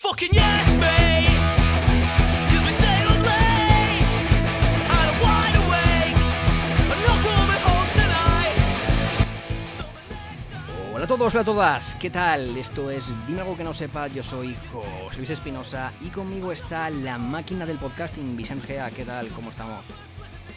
Fucking yes, mate! 'Cause we stay up late and I'm wide awake. I'm not coming home tonight. So the next time- Hola a todos, hola a todas, ¿qué tal? Esto es Dime algo que no sepa, yo soy José Luis Espinosa y conmigo está la máquina del podcasting, Vicente Gea, ¿qué tal? ¿Cómo estamos?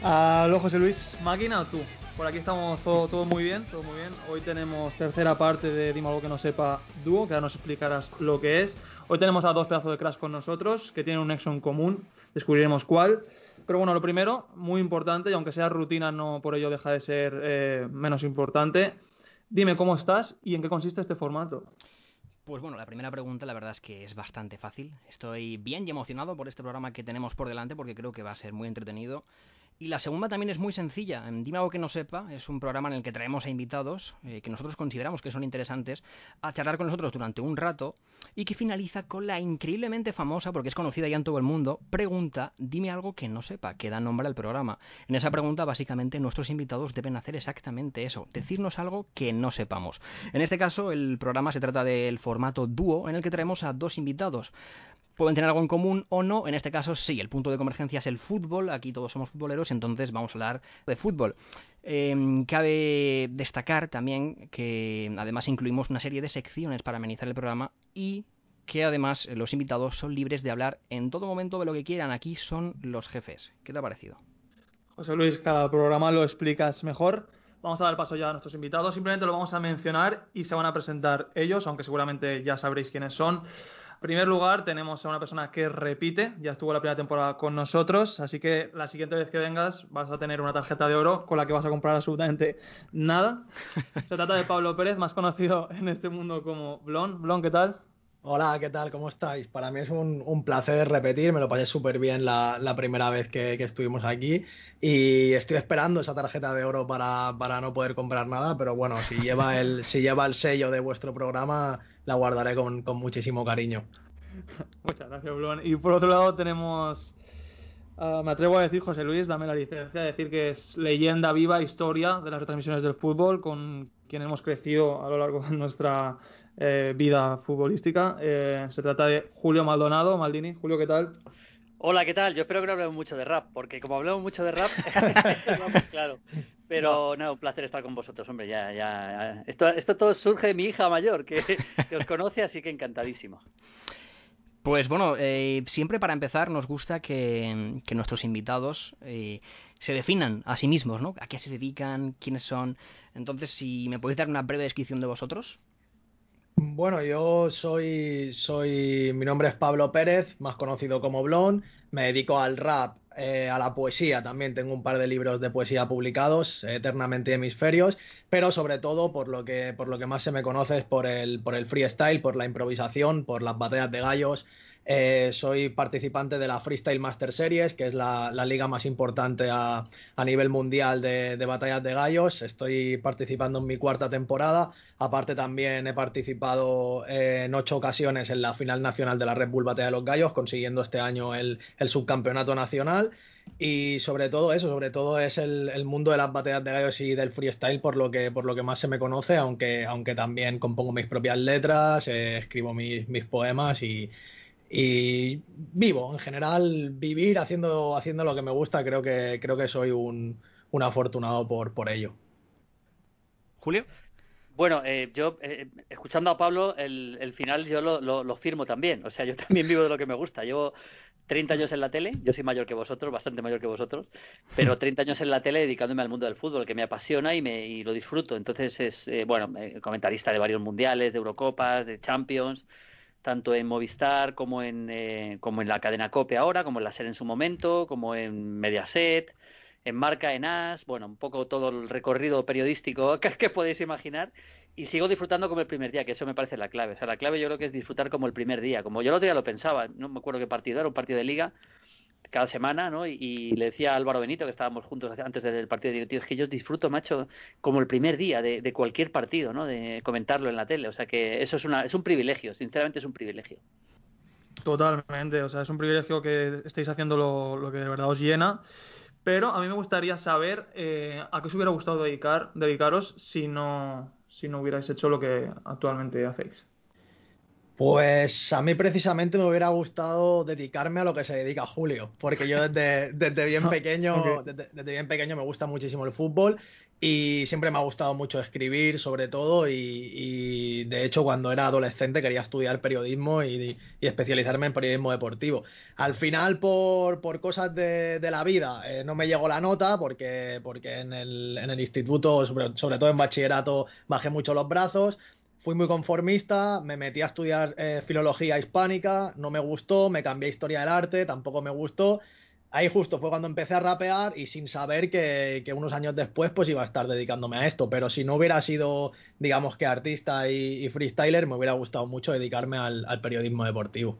Aló José Luis, ¿máquina o tú? Por aquí estamos todo, todo muy bien, todo muy bien. Hoy tenemos tercera parte de Dime algo que no sepa dúo, que ahora nos explicarás lo que es. Hoy tenemos a dos pedazos de crash con nosotros, que tienen un nexo en común, descubriremos cuál. Pero bueno, lo primero, muy importante, y aunque sea rutina, no por ello deja de ser eh, menos importante. Dime cómo estás y en qué consiste este formato. Pues bueno, la primera pregunta la verdad es que es bastante fácil. Estoy bien y emocionado por este programa que tenemos por delante porque creo que va a ser muy entretenido. Y la segunda también es muy sencilla. En Dime algo que no sepa es un programa en el que traemos a invitados eh, que nosotros consideramos que son interesantes a charlar con nosotros durante un rato y que finaliza con la increíblemente famosa, porque es conocida ya en todo el mundo, pregunta Dime algo que no sepa, que da nombre al programa. En esa pregunta básicamente nuestros invitados deben hacer exactamente eso, decirnos algo que no sepamos. En este caso el programa se trata del formato dúo en el que traemos a dos invitados pueden tener algo en común o no. En este caso, sí, el punto de convergencia es el fútbol. Aquí todos somos futboleros, entonces vamos a hablar de fútbol. Eh, cabe destacar también que además incluimos una serie de secciones para amenizar el programa y que además los invitados son libres de hablar en todo momento de lo que quieran. Aquí son los jefes. ¿Qué te ha parecido? José Luis, cada programa lo explicas mejor. Vamos a dar paso ya a nuestros invitados. Simplemente lo vamos a mencionar y se van a presentar ellos, aunque seguramente ya sabréis quiénes son. En primer lugar, tenemos a una persona que repite, ya estuvo la primera temporada con nosotros, así que la siguiente vez que vengas vas a tener una tarjeta de oro con la que vas a comprar absolutamente nada. Se trata de Pablo Pérez, más conocido en este mundo como Blon. Blon, ¿qué tal? Hola, ¿qué tal? ¿Cómo estáis? Para mí es un, un placer repetir, me lo pasé súper bien la, la, primera vez que, que, estuvimos aquí y estoy esperando esa tarjeta de oro para, para no poder comprar nada, pero bueno, si lleva el, si lleva el sello de vuestro programa, la guardaré con, con muchísimo cariño. Muchas gracias, Blon. Y por otro lado tenemos, uh, me atrevo a decir, José Luis, dame la licencia, de decir que es leyenda viva, historia de las retransmisiones del fútbol, con quien hemos crecido a lo largo de nuestra eh, vida futbolística. Eh, se trata de Julio Maldonado. Maldini, Julio, ¿qué tal? Hola, ¿qué tal? Yo espero que no hablemos mucho de rap, porque como hablamos mucho de rap, vamos, claro. Pero no. no, un placer estar con vosotros, hombre. Ya, ya, ya. Esto, esto todo surge de mi hija mayor, que, que os conoce, así que encantadísimo. Pues bueno, eh, siempre para empezar nos gusta que, que nuestros invitados eh, se definan a sí mismos, ¿no? A qué se dedican, quiénes son. Entonces, si me podéis dar una breve descripción de vosotros. Bueno, yo soy, soy, mi nombre es Pablo Pérez, más conocido como Blon, me dedico al rap, eh, a la poesía, también tengo un par de libros de poesía publicados, Eternamente Hemisferios, pero sobre todo por lo que, por lo que más se me conoce es por el, por el freestyle, por la improvisación, por las batallas de gallos. Eh, soy participante de la Freestyle Master Series, que es la, la liga más importante a, a nivel mundial de, de, batallas de gallos. Estoy participando en mi cuarta temporada. Aparte también he participado eh, en ocho ocasiones en la final nacional de la Red Bull Batalla de los Gallos, consiguiendo este año el, el subcampeonato nacional. Y sobre todo eso, sobre todo es el, el, mundo de las batallas de gallos y del freestyle por lo que, por lo que más se me conoce, aunque, aunque también compongo mis propias letras, eh, escribo mis, mis poemas y, y vivo, en general, vivir haciendo, haciendo lo que me gusta, creo que, creo que soy un, un afortunado por, por ello. Julio. Bueno, eh, yo, eh, escuchando a Pablo, el, el final yo lo, lo, lo, firmo también. O sea, yo también vivo de lo que me gusta. Llevo 30 años en la tele, yo soy mayor que vosotros, bastante mayor que vosotros, pero 30 años en la tele dedicándome al mundo del fútbol, que me apasiona y, me, y lo disfruto. Entonces, es, eh, bueno, comentarista de varios mundiales, de Eurocopas, de Champions tanto en Movistar como en, eh, como en la cadena COPE ahora, como en la SER en su momento, como en Mediaset, en Marca, en AS, bueno, un poco todo el recorrido periodístico que, que podéis imaginar. y sigo disfrutando como el primer día, que eso me parece la clave. O sea, la clave yo creo que es disfrutar como el primer día. Como yo el otro día lo pensaba, no me acuerdo qué partido era, un partido de liga cada semana, ¿no? Y, le decía a Álvaro Benito, que estábamos juntos antes del partido, digo, tío, es que yo disfruto, macho, como el primer día de, cualquier partido, ¿no? De comentarlo en la tele. O sea que eso es, una, es un privilegio, sinceramente es un privilegio. Totalmente, o sea, es un privilegio que estéis haciendo lo, lo que de verdad os llena. Pero a mí me gustaría saber eh, a qué os hubiera gustado dedicar, dedicaros si no, si no hubierais hecho lo que actualmente hacéis. Pues a mí precisamente me hubiera gustado dedicarme a lo que se dedica Julio, porque yo desde, desde bien pequeño, desde bien pequeño me gusta muchísimo el fútbol y siempre me ha gustado mucho escribir, sobre todo, y, y de hecho cuando era adolescente quería estudiar periodismo y, y especializarme en periodismo deportivo. Al final, por, por cosas de, de la vida, eh, no me llegó la nota porque, porque en el, en el instituto, sobre, sobre todo en bachillerato, bajé mucho los brazos. Fui muy conformista, me metí a estudiar eh, filología hispánica, no me gustó, me cambié historia del arte, tampoco me gustó. Ahí justo fue cuando empecé a rapear y sin saber que, unos años después pues iba a estar dedicándome a esto. Pero si no hubiera sido, digamos que artista y, freestyler, me hubiera gustado mucho dedicarme al, al periodismo deportivo.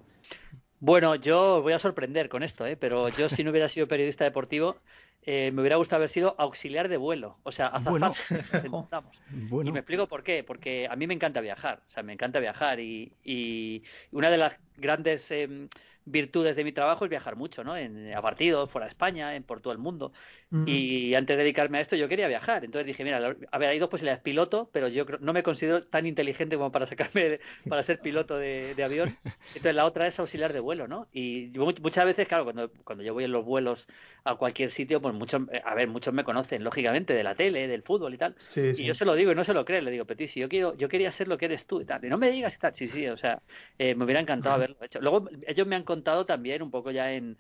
Bueno, yo voy a sorprender con esto, ¿eh? pero yo si no hubiera sido periodista deportivo, eh, me hubiera gustado haber sido auxiliar de vuelo, o sea, azafata. Bueno. Y me explico por qué, porque a mí me encanta viajar, o sea, me encanta viajar y, y una de las grandes em, virtudes de mi trabajo es viajar mucho, ¿no? En, a partidos, fuera de España, en, por todo el mundo. Mm. Y antes de dedicarme a esto yo quería viajar, entonces dije, mira, a ver, hay dos posibilidades, piloto, pero yo creo- no me considero tan inteligente como para sacarme, para ser piloto de, de avión, entonces la otra es auxiliar de vuelo, ¿no? Y yo muchas veces, claro, cuando, cuando yo voy en los vuelos a cualquier sitio, pues muchos, a ver, muchos me conocen, lógicamente, de la tele, del fútbol y tal, Sí, y sí. yo se lo digo y no se lo cree, le digo, pero tío, si yo quiero, yo quería ser lo que eres tú y tal, y no me digas y tal, sí, sí, o sea, eh, me hubiera encantado haberlo hecho. Luego ellos me han contado también un poco ya en,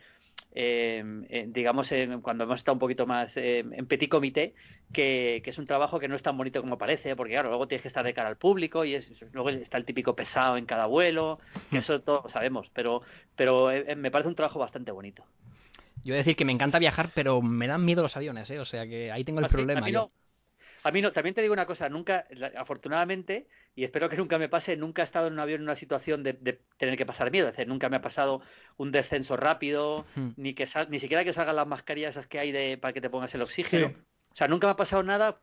eh, en, digamos, en- cuando hemos estado un poquito más eh, en petit comité, que, que es un trabajo que no es tan bonito como parece, porque claro, luego tienes que estar de cara al público y es, luego está el típico pesado en cada vuelo, que eso todos lo sabemos, pero, pero eh, me parece un trabajo bastante bonito. yo voy a decir que me encanta viajar, pero me dan miedo los aviones, ¿eh? O sea que ahí tengo el Ah, problema. a mí yo. no. A mí no, también te digo una cosa, nunca, afortunadamente, y espero que nunca me pase, nunca he estado en un avión en una situación de, de tener que pasar miedo, es decir, nunca me ha pasado un descenso rápido, Hmm. ni que sal- ni siquiera que salgan las mascarillas esas que hay de, para que te pongas el oxígeno. Sí. O sea, nunca me ha pasado nada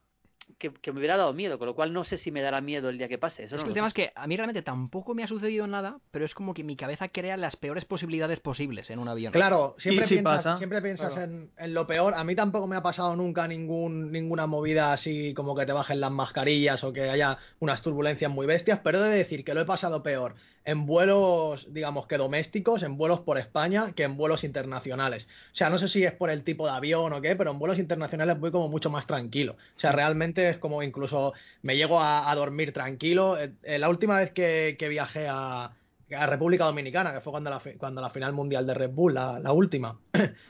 que, que me hubiera dado miedo, con lo cual no sé si me dará miedo el día que pase. Eso Es no que el lo tema sé. es que a mí realmente tampoco me ha sucedido nada, pero es como que mi cabeza crea las peores posibilidades posibles en un avión. Claro, siempre piensas, pasa, siempre piensas claro. en, en lo peor. A mí tampoco me ha pasado nunca ningún, ninguna movida así como que te bajen las mascarillas o que haya unas turbulencias muy bestias, pero he de decir que lo he pasado peor en vuelos, digamos que domésticos, en vuelos por España, que en vuelos internacionales. O sea, no sé si es por el tipo de avión o qué, pero en vuelos internacionales voy como mucho más tranquilo. O sea, realmente es como incluso me llego a, a dormir tranquilo. Eh, eh, la última vez que, que viajé a, a República Dominicana, que fue cuando la, cuando la final mundial de Red Bull, la, la última,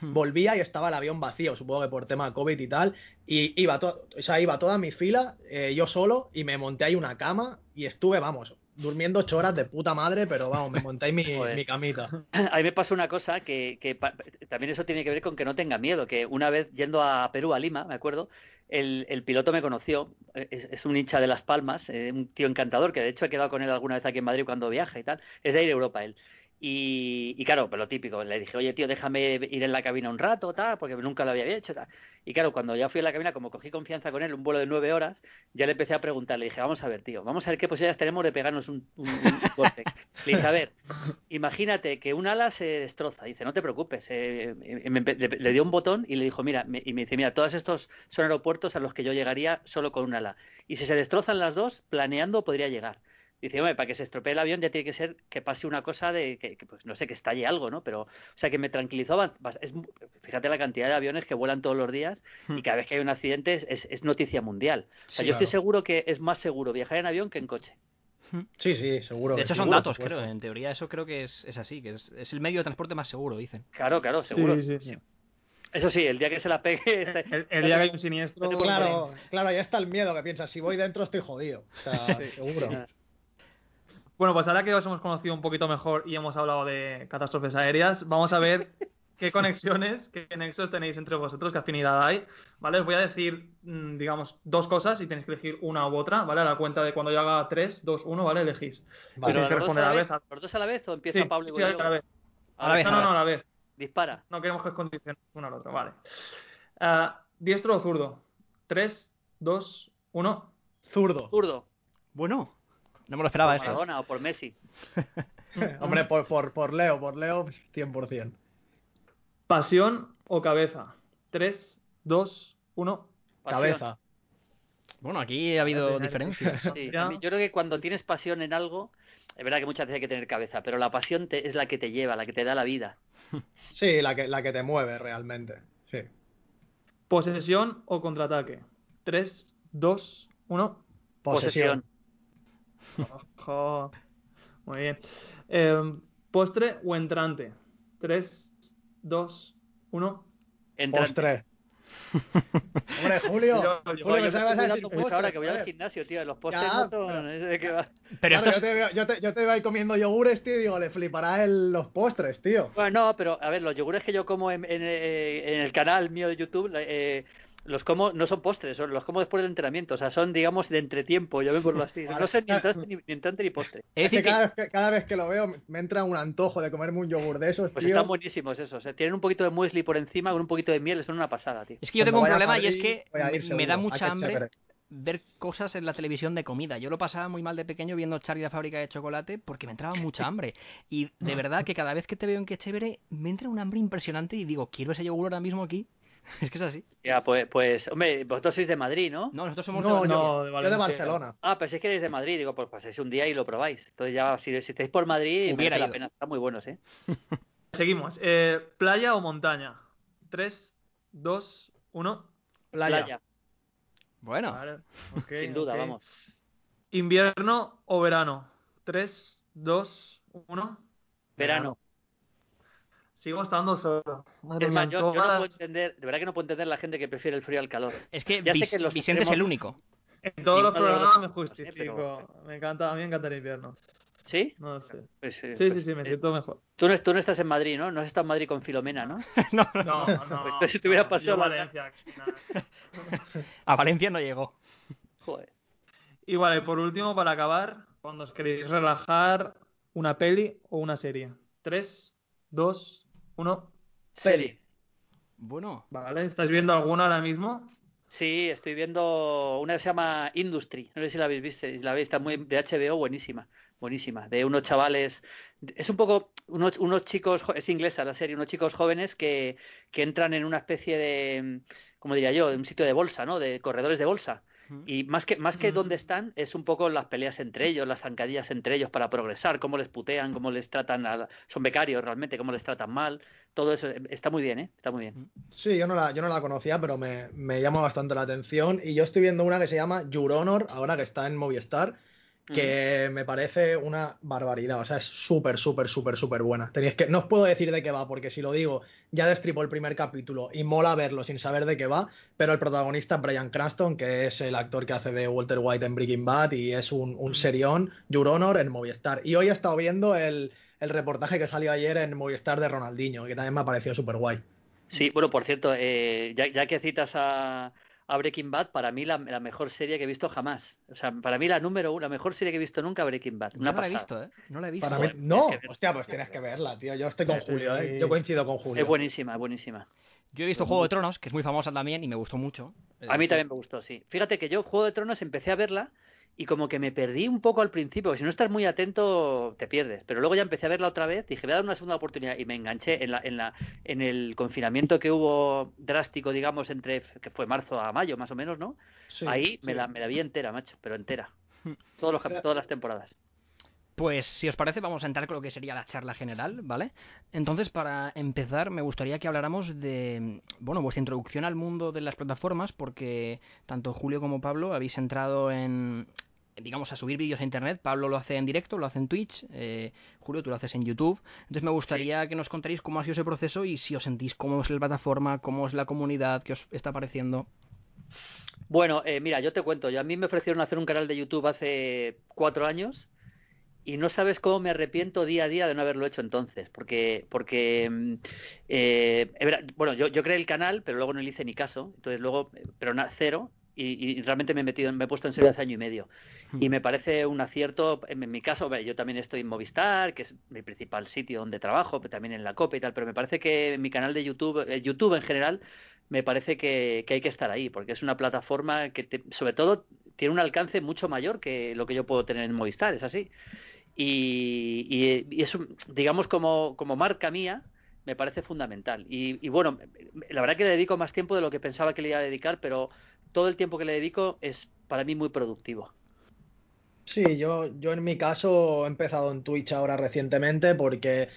Hmm. volvía y estaba el avión vacío, supongo que por tema COVID y tal, y iba, to- o sea, iba toda mi fila, eh, yo solo, y me monté ahí una cama y estuve, vamos, durmiendo ocho horas de puta madre, pero vamos, me monté ahí mi, mi camita. A mí me pasó una cosa que, que pa- también eso tiene que ver con que no tenga miedo, que una vez yendo a Perú, a Lima, me acuerdo, el, el piloto me conoció, es, es un hincha de Las Palmas, eh, un tío encantador, que de hecho he quedado con él alguna vez aquí en Madrid cuando viaja y tal, es de Air Europa él. Y, claro, pues lo típico, le dije, oye tío, déjame ir en la cabina un rato, tal, porque nunca lo había hecho, tal. Y claro, cuando ya fui a la cabina, como cogí confianza con él, un vuelo de nueve horas, ya le empecé a preguntar, le dije, vamos a ver, tío, vamos a ver qué posibilidades tenemos de pegarnos un, un, un golpe. Le dije, a ver, imagínate que un ala se destroza. Dice, no te preocupes. eh, eh, me- le, dio un botón y le dijo, mira, y me dice, mira, todos estos son aeropuertos a los que yo llegaría solo con un ala. Y si se destrozan las dos, planeando podría llegar. Dice, hombre, para que se estropee el avión ya tiene que ser que pase una cosa de que, que, pues no sé, que estalle algo, ¿no? Pero, o sea, que me tranquilizó. Es, fíjate la cantidad de aviones que vuelan todos los días y cada vez que hay un accidente es, es- es noticia mundial. O sea, Sí, yo estoy claro. seguro que es más seguro viajar en avión que en coche. Sí, sí, seguro. De hecho, son datos, creo. En teoría, eso creo que es, es así, que es, es el medio de transporte más seguro, dicen. Claro, claro, Sí, seguro. sí, sí. Eso sí, el día que se la pegue... este- El, el día que hay un siniestro. no te puedo Claro, claro, ahí está el miedo que piensas, si voy dentro estoy jodido. O sea, seguro. Bueno, pues ahora que os hemos conocido un poquito mejor y hemos hablado de catástrofes aéreas, vamos a ver qué conexiones, qué nexos tenéis entre vosotros, qué afinidad hay, ¿vale? Os voy a decir, mm, digamos, dos cosas y tenéis que elegir una u otra, ¿vale? A la cuenta de cuando yo haga 3, 2, 1, ¿vale? Elegís. Vale. Pero Tenéis que responder a la vez. ¿Los dos a la vez o empieza Sí, Pablo y sí, voy a yo? la vez. A la vez, No, a la no, a la vez. Dispara. No queremos que os condicionen uno al otro, vale. Ah, ¿Diestro o zurdo? 3, 2, 1. Zurdo. Zurdo. Bueno, no me lo esperaba Por eso. ¿eh? Maradona o por Messi. Hombre, por, por, por Leo, por Leo, 100%. ¿Pasión o cabeza? 3, 2, 1. Pasión. Cabeza. Bueno, aquí ha habido diferencias. Sí, yo creo que cuando tienes pasión en algo, es verdad que muchas veces hay que tener cabeza, pero la pasión te- es la que te lleva, la que te da la vida. Sí, la que, la que te mueve realmente. Sí. ¿Posesión o contraataque? 3, 2, 1. Posesión. Ojo. Muy bien. Eh, ¿Postre o entrante? 3, 2, 1. Entrante. Postre. Hombre, Julio. Yo- yo- Julio, yo me a decir postre, ahora que voy al gimnasio, tío. Los postres Ya, no son. pero- es de que va- Pero Claro, esto yo, te veo, yo, te, yo te veo ahí comiendo yogures, tío, digo, le flipará el, los postres, tío. Bueno, no, pero a ver, los yogures que yo como en, en, eh, en el canal mío de YouTube, eh, los como, no son postres, son, los como después del entrenamiento, o sea, son, digamos, de entretiempo, llamémoslo así. No son ni entrante ni, ni entrante ni postre. es Es que decir que- cada, vez que cada vez que lo veo me- entra un antojo de comerme un yogur de esos, Pues tío. están buenísimos esos, eh. tienen un poquito de muesli por encima con un poquito de miel, son una pasada, tío. es que yo Cuando tengo un problema y es que me, da mucha hambre chévere. ver cosas en la televisión de comida. Yo lo pasaba muy mal de pequeño viendo Charlie la fábrica de chocolate porque me entraba mucha hambre. Y de verdad que cada vez que te veo en que chévere, me entra un hambre impresionante y digo, quiero ese yogur ahora mismo aquí. Es que es así. Ya, pues, pues, hombre, vosotros sois de Madrid, ¿no? No, nosotros somos No, de No, de yo de Valencia. Barcelona. Ah, pensé que eres de Madrid, digo, pues paséis un día y lo probáis. Entonces ya, si, si estáis por Madrid, Hubiera merece la ido. pena, están muy buenos, ¿eh? Seguimos. Eh, ¿Playa o montaña? 3, 2, 1. Playa. Playa, Bueno, Vale. sin duda, vamos. ¿Invierno o verano? 3, 2, 1. Verano. Sigo estando solo. Madre Es más, yo, yo no puedo entender, de verdad que no puedo entender la gente que prefiere el frío al calor. es que, ya sé que los Vicente es el extremos- único. En todos los programas dos me sé, justifico. pero- Me encanta, a mí me encanta el invierno. ¿Sí? No sé. Pues, eh, Sí, pues, sí, sí, me eh, siento mejor. Tú no, tú no estás en Madrid, ¿no? No has estado en Madrid con Filomena, ¿no? No, no, No, no. Entonces, si te hubiera pasado la- Valencia, a Valencia no llegó. Joder. Y vale, por último, para acabar, cuando os queréis relajar, una peli o una serie. 3, 2, 1. Serie. Bueno, Vale, ¿estáis viendo alguna ahora mismo? Sí, estoy viendo una que se llama Industry. No sé si la habéis visto. Si la veis, está muy de HBO, buenísima. Buenísima. De unos chavales. Es un poco. Unos, unos chicos. Es inglesa la serie. Unos chicos jóvenes que, que entran en una especie de. Como diría yo, de un sitio de bolsa, ¿no? De corredores de bolsa. Y más que, más que Mm. dónde están, es un poco las peleas entre ellos, las zancadillas entre ellos para progresar, cómo les putean, cómo les tratan, a, son becarios realmente, cómo les tratan mal. Todo eso eh, está muy bien, ¿eh? Está muy bien. Sí, yo no la, yo no la conocía, pero me, me llama bastante la atención. Y yo estoy viendo una que se llama Your Honor, ahora que está en Movistar, que me parece una barbaridad. O sea, es súper, súper, súper, súper buena. Tenéis que, no os puedo decir de qué va, porque si lo digo, ya destripo el primer capítulo y mola verlo sin saber de qué va. Pero el protagonista es Brian Cranston, que es el actor que hace de Walter White en Breaking Bad y es un, un serión, Your Honor, en Movistar. Y hoy he estado viendo el, el reportaje que salió ayer en Movistar de Ronaldinho, que también me ha parecido súper guay. Sí, bueno, por cierto, eh, ya, ya que citas a, a Breaking Bad, para mí la, la mejor serie que he visto jamás. O sea, para mí la número uno, la mejor serie que he visto nunca, Breaking Bad. Una no la he visto, ¿eh? No la he visto. Para mí, Joder, no, hostia, pues tienes que verla, tío. Yo estoy con Sí. Julio, ¿eh? Yo coincido con Julio. Es buenísima, es buenísima. Yo he visto Juego de Tronos, que es muy famosa también y me gustó mucho. A mí también me gustó, sí. Fíjate que yo, Juego de Tronos, empecé a verla y como que me perdí un poco al principio, porque si no estás muy atento te pierdes. Pero luego ya empecé a verla otra vez, dije, voy a dar una segunda oportunidad y me enganché en la, en la, en el confinamiento que hubo drástico, digamos, entre que fue marzo a mayo, más o menos, ¿no? Sí, Ahí me la, me la vi entera, macho, pero entera. Todos los, cap- todas las temporadas. Pues si os parece vamos a entrar con lo que sería la charla general, ¿vale? Entonces para empezar me gustaría que habláramos de, bueno, vuestra introducción al mundo de las plataformas porque tanto Julio como Pablo habéis entrado en, digamos, a subir vídeos a internet. Pablo lo hace en directo, lo hace en Twitch, eh, Julio tú lo haces en YouTube. Entonces me gustaría que nos contaréis cómo ha sido ese proceso y si os sentís cómo es la plataforma, cómo es la comunidad, qué os está pareciendo. Bueno, eh, mira, yo te cuento, yo a mí me ofrecieron hacer un canal de YouTube hace cuatro años y no sabes cómo me arrepiento día a día de no haberlo hecho entonces, porque, porque mm, eh, bueno, yo, yo creé el canal, pero luego no le hice ni caso, entonces luego, eh, pero na- cero, y, y realmente me he metido, me he puesto en serio hace año y medio. Y me parece un acierto, en, mi caso, yo también estoy en Movistar, que es mi principal sitio donde trabajo, pero también en la COPE y tal, pero me parece que mi canal de YouTube, eh, YouTube en general, me parece que, que hay que estar ahí, porque es una plataforma que, te- sobre todo, tiene un alcance mucho mayor que lo que yo puedo tener en Movistar, es así. Y, y, y es, un- digamos, como, como marca mía, me parece fundamental. Y, y bueno, la verdad que le dedico más tiempo de lo que pensaba que le iba a dedicar, pero todo el tiempo que le dedico es para mí muy productivo. Sí, yo, yo en mi caso he empezado en Twitch ahora recientemente porque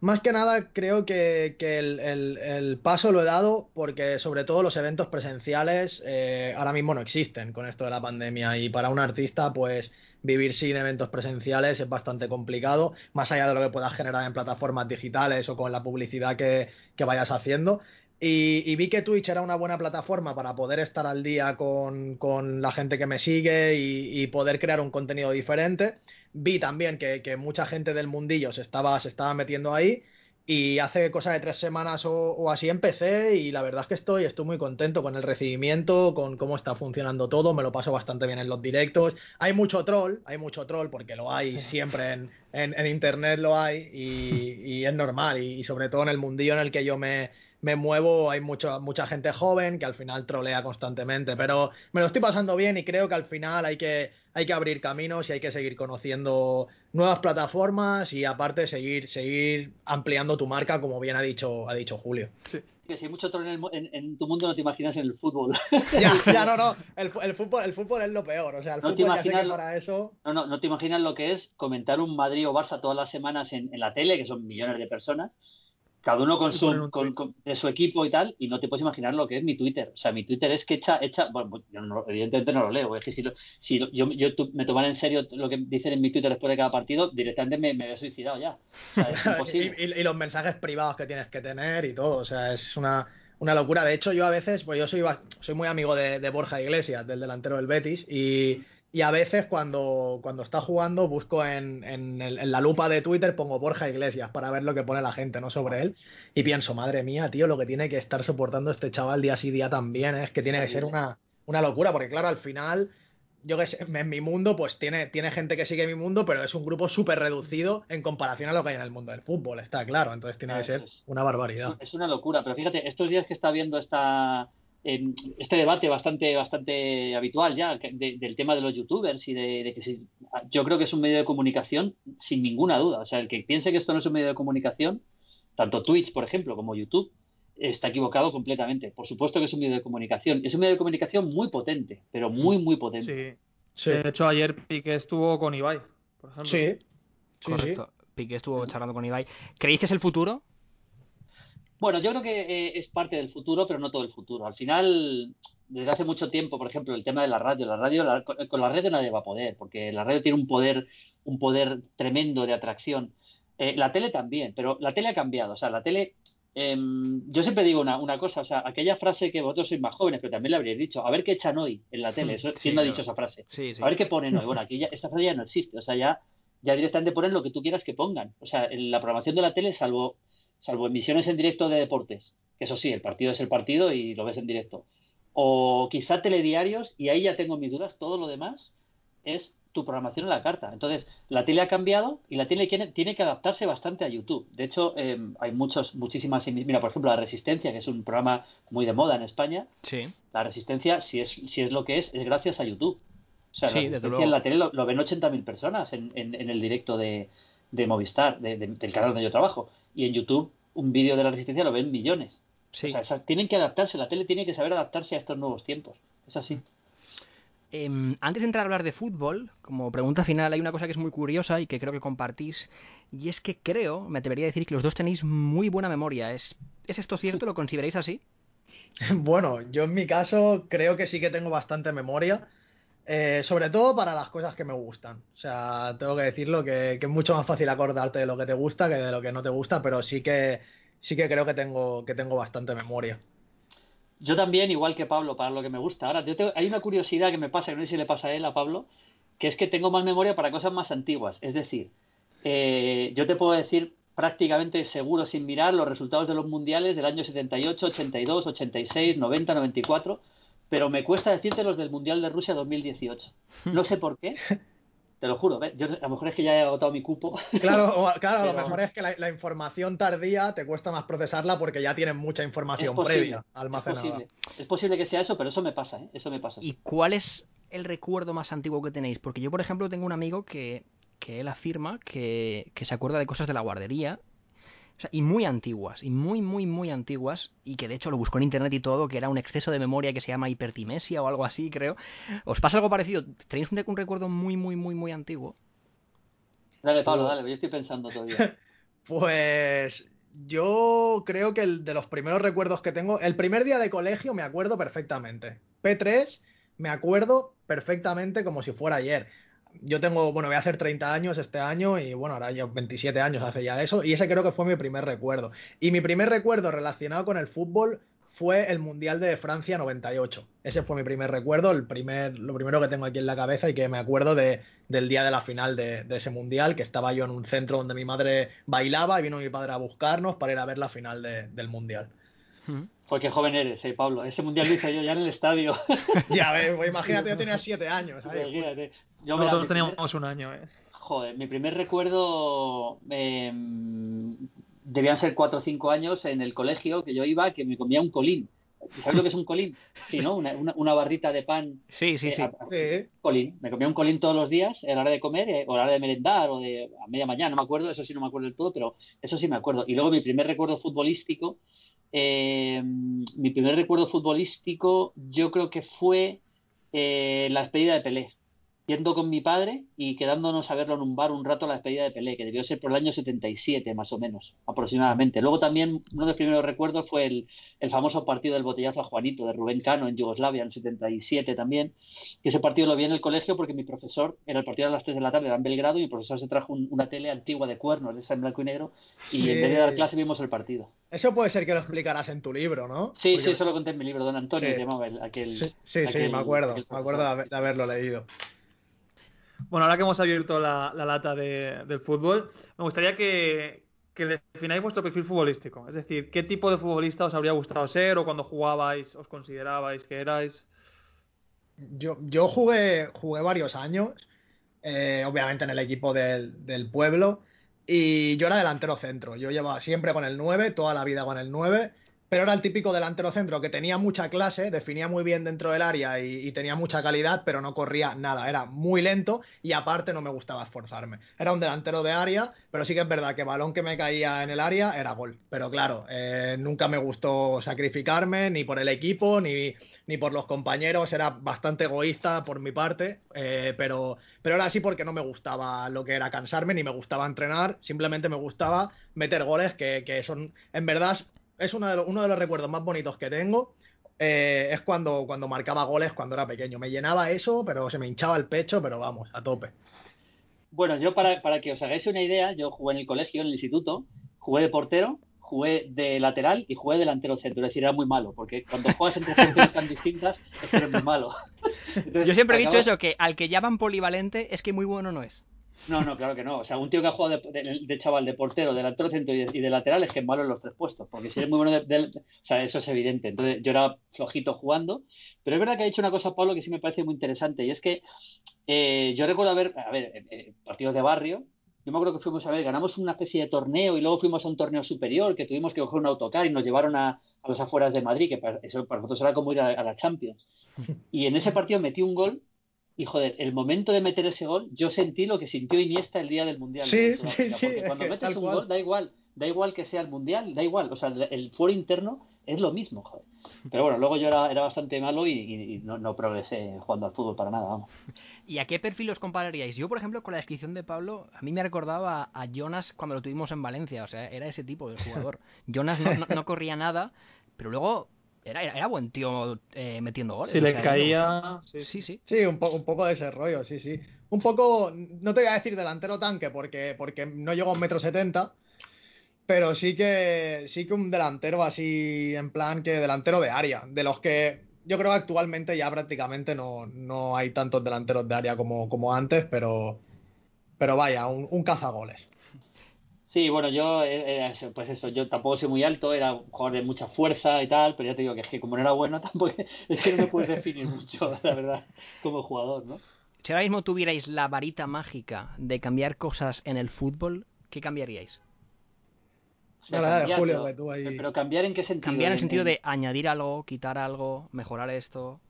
más que nada creo que, que el, el- el paso lo he dado porque sobre todo los eventos presenciales eh, ahora mismo no existen con esto de la pandemia y para un artista pues vivir sin eventos presenciales es bastante complicado, más allá de lo que puedas generar en plataformas digitales o con la publicidad que, que vayas haciendo. Y, y vi que Twitch era una buena plataforma para poder estar al día con, con la gente que me sigue y, y poder crear un contenido diferente. Vi también que, que mucha gente del mundillo se estaba, se estaba metiendo ahí. Y hace cosa de tres semanas o, o así empecé y la verdad es que estoy, estoy muy contento con el recibimiento, con cómo está funcionando todo, me lo paso bastante bien en los directos. Hay mucho troll, hay mucho troll porque lo hay siempre en, en- en internet, lo hay y, y es normal y, y sobre todo en el mundillo en el que yo me, me muevo hay mucho, mucha gente joven que al final trolea constantemente, pero me lo estoy pasando bien y creo que al final hay que, hay que abrir caminos y hay que seguir conociendo nuevas plataformas y aparte seguir, seguir ampliando tu marca, como bien ha dicho, ha dicho Julio. Sí. Que si hay mucho troll en, en- en tu mundo no te imaginas en el fútbol. Ya, ya no, no, el, el fútbol, el fútbol es lo peor, o sea, el No te fútbol ya sé que imaginas lo- para eso... No, no, no te imaginas lo que es comentar un Madrid o Barça todas las semanas en, en la tele, que son millones de personas, cada uno con su, con, con- de su equipo y tal, y no te puedes imaginar lo que es mi Twitter. O sea, mi Twitter es que echa, echa, bueno, pues yo no- evidentemente no lo leo, es que si, lo- si lo- yo, yo tu- me tomara en serio lo que dicen en mi Twitter después de cada partido, directamente me, me había suicidado ya. O sea, es y, imposible. y- y los mensajes privados que tienes que tener y todo, o sea, es una, una locura. De hecho, yo a veces, pues yo soy, soy muy amigo de, de Borja Iglesias, del delantero del Betis, y, y a veces cuando, cuando está jugando busco en, en el- en la lupa de Twitter, pongo Borja Iglesias para ver lo que pone la gente, ¿no? Sobre él, y pienso, madre mía, tío, lo que tiene que estar soportando este chaval día sí día también, ¿eh? es que tiene que ser una, una locura, porque claro, al final yo que sé, en mi mundo, pues tiene, tiene gente que sigue mi mundo, pero es un grupo súper reducido en comparación a lo que hay en el mundo del fútbol, está claro. Entonces tiene que ser una barbaridad. Es una locura, pero fíjate, estos días que está viendo esta, em, este debate bastante, bastante habitual ya de- del tema de los youtubers y de, de que si, yo creo que es un medio de comunicación sin ninguna duda. O sea, el que piense que esto no es un medio de comunicación, tanto Twitch, por ejemplo, como YouTube, está equivocado completamente. Por supuesto que es un medio de comunicación. Es un medio de comunicación muy potente, pero muy, muy potente. Sí. Sí, De hecho, ayer Piqué estuvo con Ibai, por ejemplo. sí, sí, sí. Correcto. Piqué estuvo charlando con Ibai. ¿Creéis que es el futuro? Bueno, yo creo que eh, es parte del futuro, pero no todo el futuro. Al final, desde hace mucho tiempo, por ejemplo, el tema de la radio, la radio, la- con, la radio nadie va a poder, porque la radio tiene un poder, un poder tremendo de atracción. Eh, la tele también, pero la tele ha cambiado. O sea, la tele, em, yo siempre digo una, una cosa, o sea, aquella frase que vosotros sois más jóvenes, pero también la habréis dicho, a ver qué echan hoy en la tele. Eso, Sí, ¿Quién no ha dicho esa frase? Sí, sí. A ver qué ponen hoy. Bueno, aquí ya, esta frase ya no existe. O sea, ya, ya directamente ponen lo que tú quieras que pongan. O sea, en la programación de la tele, salvo, salvo emisiones en directo de deportes, que eso sí, el partido es el partido y lo ves en directo. O quizá telediarios, y ahí ya tengo mis dudas, todo lo demás es tu programación a la carta. Entonces, la tele ha cambiado y la tele tiene, tiene que adaptarse bastante a YouTube. De hecho, eh, hay muchos, muchísimas, mira, por ejemplo, La Resistencia, que es un programa muy de moda en España, Sí. la resistencia, si es, si es lo que es, es gracias a YouTube. O sea, Sí, la en la tele lo, lo ven 80.000 personas en, en- en el directo de, de Movistar, de- de- del canal donde yo trabajo. Y en YouTube, un vídeo de la resistencia lo ven millones. Sí. O sea, tienen que adaptarse, la tele tiene que saber adaptarse a estos nuevos tiempos. Es así. Em, antes de entrar a hablar de fútbol, como pregunta final, hay una cosa que es muy curiosa y que creo que compartís, y es que creo, me atrevería a decir que los dos tenéis muy buena memoria. ¿Es, ¿es esto cierto? ¿Lo consideráis así? Bueno, yo en mi caso creo que sí que tengo bastante memoria, eh, sobre todo para las cosas que me gustan. O sea, tengo que decirlo que, es mucho más fácil acordarte de lo que te gusta que de lo que no te gusta, pero sí que sí que creo que tengo que tengo bastante memoria. Yo también, igual que Pablo, para lo que me gusta. Ahora, yo tengo- hay una curiosidad que me pasa, que no sé si le pasa a él, a Pablo, que es que tengo más memoria para cosas más antiguas. Es decir, eh, yo te puedo decir prácticamente seguro sin mirar los resultados de los mundiales del año 78, 82, 86, 90, 94, pero me cuesta decirte los del Mundial de Rusia 2018. No sé por qué. Te lo juro, a lo mejor es que ya he agotado mi cupo. Claro, o- claro, a lo mejor es que la, la información tardía te cuesta más procesarla porque ya tienes mucha información previa es almacenada. posible. Es posible que sea eso, pero eso me pasa, ¿eh? Eso me pasa. ¿Y cuál es el recuerdo más antiguo que tenéis? Porque yo, por ejemplo, tengo un amigo que, que él afirma que, que se acuerda de cosas de la guardería. O sea, y muy antiguas, y muy, muy, muy antiguas, y que de hecho lo buscó en internet y todo, que era un exceso de memoria que se llama hipertimesia o algo así, creo. ¿Os pasa algo parecido? ¿Tenéis un, un recuerdo muy, muy, muy, muy antiguo? Dale, Pablo, dale, yo estoy pensando todavía. Pues yo creo que el de los primeros recuerdos que tengo, el primer día de colegio me acuerdo perfectamente. P3 me acuerdo perfectamente como si fuera ayer. Yo tengo, bueno, voy a hacer 30 años este año y bueno, ahora ya 27 años hace ya eso y ese creo que fue mi primer recuerdo. Y mi primer recuerdo relacionado con el fútbol fue el Mundial de Francia 98. Ese fue mi primer recuerdo, el primer, lo primero que tengo aquí en la cabeza y que me acuerdo de, del día de la final de, de ese Mundial, que estaba yo en un centro donde mi madre bailaba y vino mi padre a buscarnos para ir a ver la final de- del Mundial. Pues qué joven eres, eh, Pablo. Ese mundial lo hice yo ya en el estadio. Ya ves, pues imagínate, yo tenía 7 años. ¿sabes? Yo, mira, Nosotros primer- teníamos un año, ¿eh? Joder, mi primer recuerdo eh, debían ser cuatro o cinco años en el colegio que yo iba, que me comía un colín. ¿Sabes lo que es un colín? Sí, ¿no? Una, una- una barrita de pan. Sí, sí, eh, sí. a- Sí. colín. Me comía un colín todos los días a la hora de comer, eh, o a la hora de merendar, o de a media mañana, no me acuerdo, eso sí no me acuerdo del todo, pero eso sí me acuerdo. Y luego mi primer recuerdo futbolístico, eh, mi primer recuerdo futbolístico yo creo que fue eh, la despedida de Pelé. Yendo con mi padre y quedándonos a verlo en un bar un rato la despedida de Pelé, que debió ser por el año 77 más o menos, aproximadamente. Luego también uno de los primeros recuerdos fue el, el famoso partido del botellazo a Juanito de Rubén Cano en Yugoslavia en 77 también, que ese partido lo vi en el colegio porque mi profesor, era el partido a las 3 de la tarde, era en Belgrado, y mi profesor se trajo un- una tele antigua de cuernos, de esa en blanco y negro, y Sí. en vez de dar clase vimos el partido. Eso puede ser que lo explicarás en tu libro, ¿no? Sí, Porque- sí, eso lo conté en mi libro, Don Antonio, Sí. llamaba el- aquel... Sí, sí, sí, aquel- me acuerdo, aquel me acuerdo de haberlo leído. Bueno, ahora que hemos abierto la, la lata de- del fútbol, me gustaría que, defináis vuestro perfil futbolístico. Es decir, ¿qué tipo de futbolista os habría gustado ser o cuando jugabais os considerabais que erais? Yo, jugué varios años, eh, obviamente en el equipo del, del pueblo, y yo era delantero centro. Yo llevaba siempre con el 9, toda la vida con el 9, pero era el típico delantero centro que tenía mucha clase, definía muy bien dentro del área y, tenía mucha calidad, pero no corría nada. Era muy lento y aparte no me gustaba esforzarme. Era un delantero de área, pero sí que es verdad que balón que me caía en el área era gol. Pero claro, eh, nunca me gustó sacrificarme ni por el equipo ni, ni por los compañeros. Era bastante egoísta por mi parte, eh, pero, pero era así porque no me gustaba lo que era cansarme ni me gustaba entrenar. Simplemente me gustaba meter goles que, que son, en verdad, es uno de, los, uno de los recuerdos más bonitos que tengo. Eh, es cuando, cuando marcaba goles cuando era pequeño. Me llenaba eso, pero se me hinchaba el pecho, pero vamos, a tope. Bueno, yo para, para que os hagáis una idea, yo jugué en el colegio, en el instituto, jugué de portero, jugué de lateral y jugué delantero centro. Es decir, era muy malo, porque cuando juegas entre funciones tan distintas, es que eres muy malo. Entonces, Yo siempre he dicho acabas- eso, que al que llaman polivalente es que muy bueno no es. No, no, claro que no. O sea, un tío que ha jugado de, de- de chaval, de portero, delantero centro y de, y de lateral es que es malo en los tres puestos. Porque si eres muy bueno de, O sea, eso es evidente. Entonces, yo era flojito jugando. Pero es verdad que ha dicho una cosa, Pablo, que sí me parece muy interesante. Y es que eh, yo recuerdo haber, a ver, eh, eh, partidos de barrio. Yo me acuerdo que fuimos a ver, ganamos una especie de torneo y luego fuimos a un torneo superior que tuvimos que coger un autocar y nos llevaron a, a las afueras de Madrid, que para, eso para nosotros era como ir a, a la Champions. Y en ese partido metí un gol y joder, el momento de meter ese gol, yo sentí lo que sintió Iniesta el día del Mundial. Sí, de sí, sí, porque cuando metes un cual. gol, da igual, da igual que sea el Mundial, da igual, o sea, el, el fuero interno es lo mismo, joder. Pero bueno, luego yo era, era bastante malo y, y- y no, no progresé jugando al fútbol para nada, vamos. ¿Y a qué perfil os compararíais? Yo, por ejemplo, con la descripción de Pablo, a mí me recordaba a Jonas cuando lo tuvimos en Valencia. O sea, era ese tipo de jugador. Jonas no, no- no corría nada, pero luego era, buen tío eh, metiendo goles. Si le sea, caía. sí, Sí, sí. Sí, un, po- un poco de ese rollo, sí, sí. Un poco, no te voy a decir delantero tanque porque, porque no llego a un metro setenta, pero sí que, sí que un delantero así, en plan que delantero de área, de los que yo creo que actualmente ya prácticamente no, no hay tantos delanteros de área como, como antes, pero, pero vaya, un, un cazagoles. Sí, bueno, yo, eh, eh, pues eso, yo tampoco soy muy alto, era un jugador de mucha fuerza y tal, pero ya te digo que es que como no era bueno, tampoco es que no me puedes definir mucho, la verdad, como jugador, ¿no? Si ahora mismo tuvierais la varita mágica de cambiar cosas en el fútbol, ¿qué cambiaríais? O sea, Dale, dale, cambiar, Julio, pero, tú ahí- pero cambiar en qué sentido? Cambiar en el En- sentido en- de añadir algo, quitar algo, mejorar esto.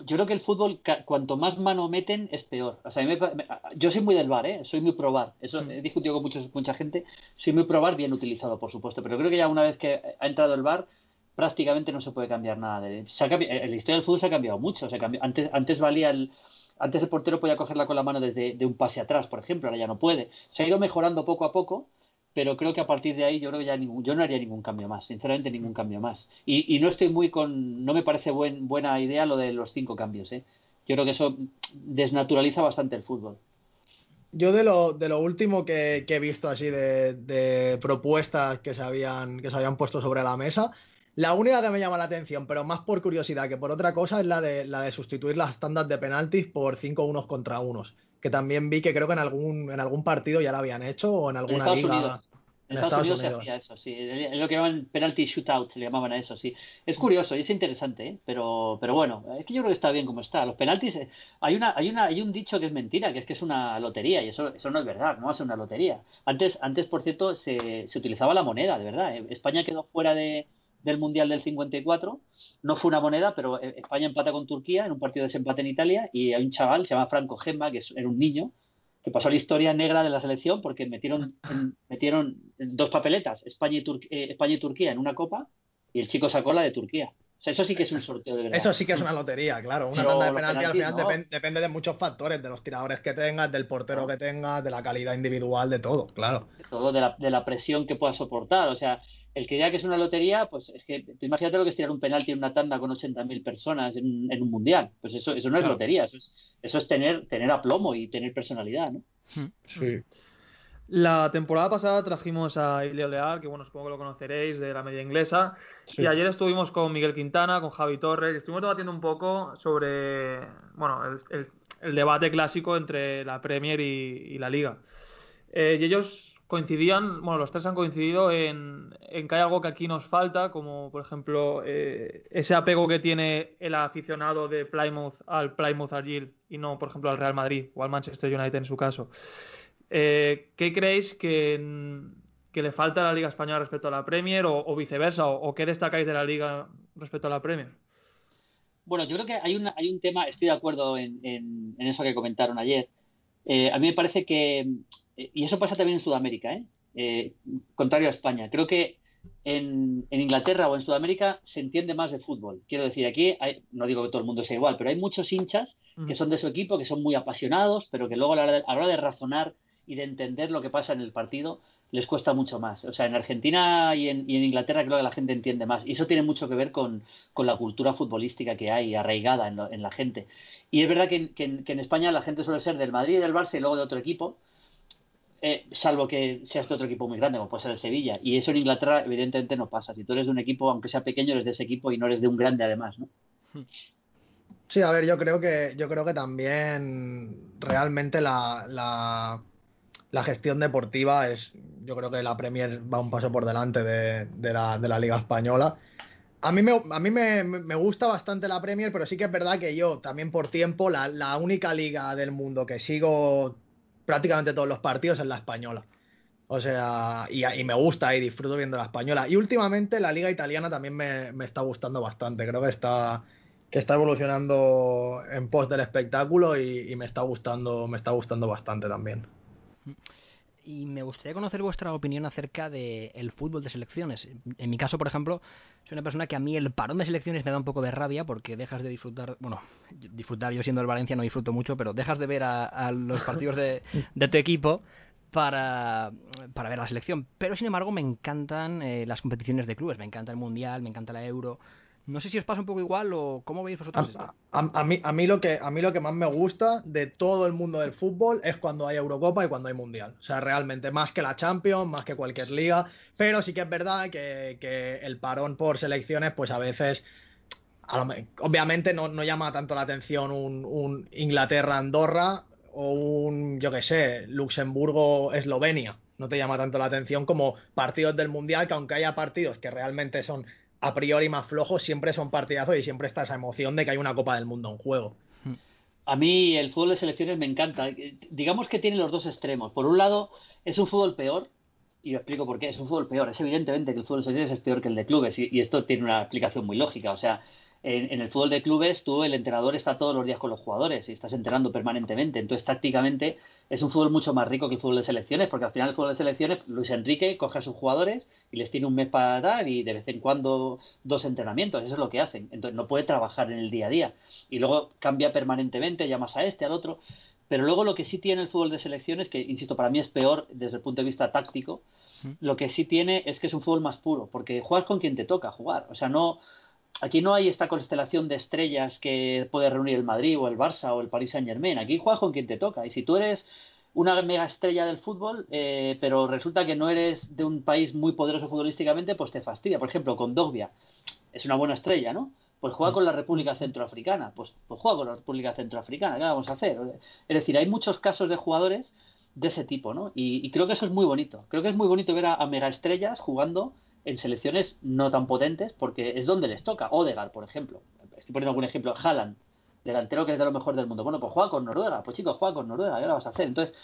Yo creo que el fútbol, cuanto más mano meten, es peor. O sea, me me- yo soy muy del bar, ¿eh? Soy muy pro bar. Eso he discutido con muchos, mucha gente. Soy muy pro bar, bien utilizado, por supuesto. Pero creo que ya una vez que ha entrado el bar, prácticamente no se puede cambiar nada. De, se ha la historia del fútbol se ha cambiado mucho. Se cambió- antes, antes valía el. Antes el portero podía cogerla con la mano desde de un pase atrás, por ejemplo, ahora ya no puede. Se ha ido mejorando poco a poco, pero creo que a partir de ahí yo creo que ya ningún, yo no haría ningún cambio más, sinceramente ningún cambio más. Y, y no estoy muy con, no me parece buen, buena idea lo de los cinco cambios, ¿eh? Yo creo que eso desnaturaliza bastante el fútbol. Yo de lo, de lo último que, he visto así de, de propuestas que se, habían, que se habían puesto sobre la mesa, la única que me llama la atención, pero más por curiosidad que por otra cosa, es la de, la de sustituir las tandas de penaltis por 5 unos contra unos. Que también vi que creo que en algún, en algún partido ya lo habían hecho o en En alguna Estados liga. Unidos. En En Estados, Estados Unidos, Unidos. se hacía eso, sí. Es lo que llaman penalty shootout, le llamaban a eso, sí. Es curioso y es interesante, ¿eh? Pero, pero bueno, es que yo creo que está bien como está. Los penaltis, eh, hay una, hay una, hay un dicho que es mentira, que es que es una lotería, y eso, eso no es verdad, no va a ser una lotería. Antes, antes, por cierto, se, se utilizaba la moneda, de verdad. ¿eh? España quedó fuera de, del Mundial del 54, no fue una moneda, pero eh, España empata con Turquía en un partido de desempate en Italia, y hay un chaval, se llama Franco Gemma, que es- era un niño, que pasó a la historia negra de la selección porque metieron, en- metieron dos papeletas, España y, Tur- eh, España y Turquía en una copa, y el chico sacó la de Turquía. O sea, eso sí que es un sorteo de verdad. Eso sí que es una lotería, claro. Una tanda de penalti al final no. depen- depende de muchos factores, de los tiradores que tengas, del portero que tengas, de la calidad individual, de todo, claro. todo de la, de la presión que pueda soportar. O sea, el que diga que es una lotería, pues es que tú imagínate lo que es tirar un penalti en una tanda con 80.000 personas en, en un mundial. Pues eso, eso no es Claro. lotería, eso es, eso es tener, tener aplomo y tener personalidad, ¿no? Sí. La temporada pasada trajimos a Ilio Leal, que bueno, supongo que lo conoceréis, de la media inglesa. Sí. Y ayer estuvimos con Miguel Quintana, con Javi Torres, y estuvimos debatiendo un poco sobre bueno, el, el- el debate clásico entre la Premier y, y la Liga. Eh, y ellos coincidían, bueno, los tres han coincidido en, en que hay algo que aquí nos falta, como por ejemplo eh, ese apego que tiene el aficionado de Plymouth al Plymouth Argyle y no, por ejemplo, al Real Madrid o al Manchester United en su caso. Eh, ¿Qué creéis que, le falta a la Liga Española respecto a la Premier o, viceversa? O, qué destacáis de la Liga respecto a la Premier? Bueno, yo creo que hay, hay un tema, estoy de acuerdo en, en- eso que comentaron ayer. Eh, a mí me parece que, y eso pasa también en Sudamérica, ¿eh? Eh, contrario a España, creo que en, en Inglaterra o en Sudamérica se entiende más de fútbol. Quiero decir, aquí hay- no digo que todo el mundo sea igual, pero hay muchos hinchas que son de su equipo, que son muy apasionados, pero que luego a la hora de, a la hora de razonar y de entender lo que pasa en el partido les cuesta mucho más. O sea, en Argentina y en, y en Inglaterra creo que la gente entiende más. Y eso tiene mucho que ver con, con la cultura futbolística que hay arraigada en, lo- en la gente. Y es verdad que, que que en España la gente suele ser del Madrid y del Barça y luego de otro equipo, eh, salvo que seas de otro equipo muy grande, como puede ser el Sevilla. Y eso en Inglaterra evidentemente no pasa. Si tú eres de un equipo, aunque sea pequeño, eres de ese equipo y no eres de un grande además, ¿no? Sí, a ver, yo creo que, yo creo que también realmente la, la, gestión deportiva es, yo creo que la Premier va un paso por delante de, la, de la Liga Española. A mí, me, a mí me, me gusta bastante la Premier, pero sí que es verdad que yo también por tiempo, la única liga del mundo que sigo prácticamente todos los partidos es la española. O sea, y, me gusta y disfruto viendo la española. Y últimamente la liga italiana también me, está gustando bastante. Creo que está, que está evolucionando en pos del espectáculo y, y me está gustando, me está gustando bastante también. Y me gustaría conocer vuestra opinión acerca del fútbol de selecciones. En mi caso, por ejemplo, soy una persona que a mí el parón de selecciones me da un poco de rabia porque dejas de disfrutar, bueno, disfrutar yo siendo el Valencia no disfruto mucho, pero dejas de ver a, a los partidos de, de tu equipo para, para ver la selección. Pero sin embargo me encantan eh, las competiciones de clubes, me encanta el Mundial, me encanta la Euro. No sé si os pasa un poco igual o cómo veis vosotros esto. A, a- a mí, a, mí lo que, a mí lo que más me gusta de todo el mundo del fútbol es cuando hay Eurocopa y cuando hay Mundial. O sea, realmente más que la Champions, más que cualquier liga. Pero sí que es verdad que, que el parón por selecciones, pues a veces obviamente no, no llama tanto la atención un, un Inglaterra-Andorra o un, yo qué sé, Luxemburgo-Eslovenia. No te llama tanto la atención como partidos del Mundial, que aunque haya partidos que realmente son a priori más flojos, siempre son partidazos y siempre está esa emoción de que hay una Copa del Mundo en juego. A mí el fútbol de selecciones me encanta. Digamos que tiene los dos extremos. Por un lado, es un fútbol peor, y os explico por qué. Es un fútbol peor. Es evidentemente que el fútbol de selecciones es peor que el de clubes, y, y esto tiene una explicación muy lógica. O sea, en, en, el fútbol de clubes, tú, el entrenador, está todos los días con los jugadores y estás entrenando permanentemente. Entonces, tácticamente, es un fútbol mucho más rico que el fútbol de selecciones, porque al final el fútbol de selecciones, Luis Enrique coge a sus jugadores y les tiene un mes para dar y de vez en cuando dos entrenamientos. Eso es lo que hacen. Entonces, no puede trabajar en el día a día. Y luego cambia permanentemente, llamas a este, al otro. Pero luego lo que sí tiene el fútbol de selecciones, que insisto, para mí es peor desde el punto de vista táctico, lo que sí tiene es que es un fútbol más puro, porque juegas con quien te toca jugar. O sea, no aquí no hay esta constelación de estrellas que puede reunir el Madrid o el Barça o el Paris Saint Germain. Aquí juegas con quien te toca. Y si tú eres una mega estrella del fútbol, eh, pero resulta que no eres de un país muy poderoso futbolísticamente, pues te fastidia. Por ejemplo, con Dogbia, es una buena estrella, ¿no? Pues juega con la República Centroafricana. Pues, pues juega con la República Centroafricana. ¿Qué vamos a hacer? Es decir, hay muchos casos de jugadores de ese tipo, ¿no? Y, y creo que eso es muy bonito. Creo que es muy bonito ver a, a mega estrellas jugando en selecciones no tan potentes porque es donde les toca. Odegaard, por ejemplo. Estoy poniendo algún ejemplo. Haaland, delantero que es de lo mejor del mundo. Bueno, pues juega con Noruega. Pues chicos, juega con Noruega. ¿Qué le vas a hacer? Entonces,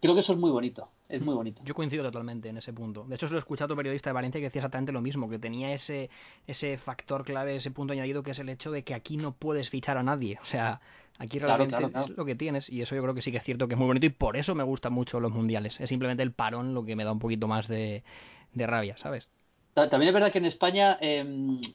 creo que eso es muy bonito. Es muy bonito. Yo coincido totalmente en ese punto. De hecho, se lo he escuchado a otro periodista de Valencia que decía exactamente lo mismo, que tenía ese, ese factor clave, ese punto añadido, que es el hecho de que aquí no puedes fichar a nadie. O sea, aquí realmente claro, claro, claro. es lo que tienes. Y eso yo creo que sí que es cierto que es muy bonito y por eso me gustan mucho los mundiales. Es simplemente el parón lo que me da un poquito más de, de rabia, ¿sabes? También es verdad que en España eh,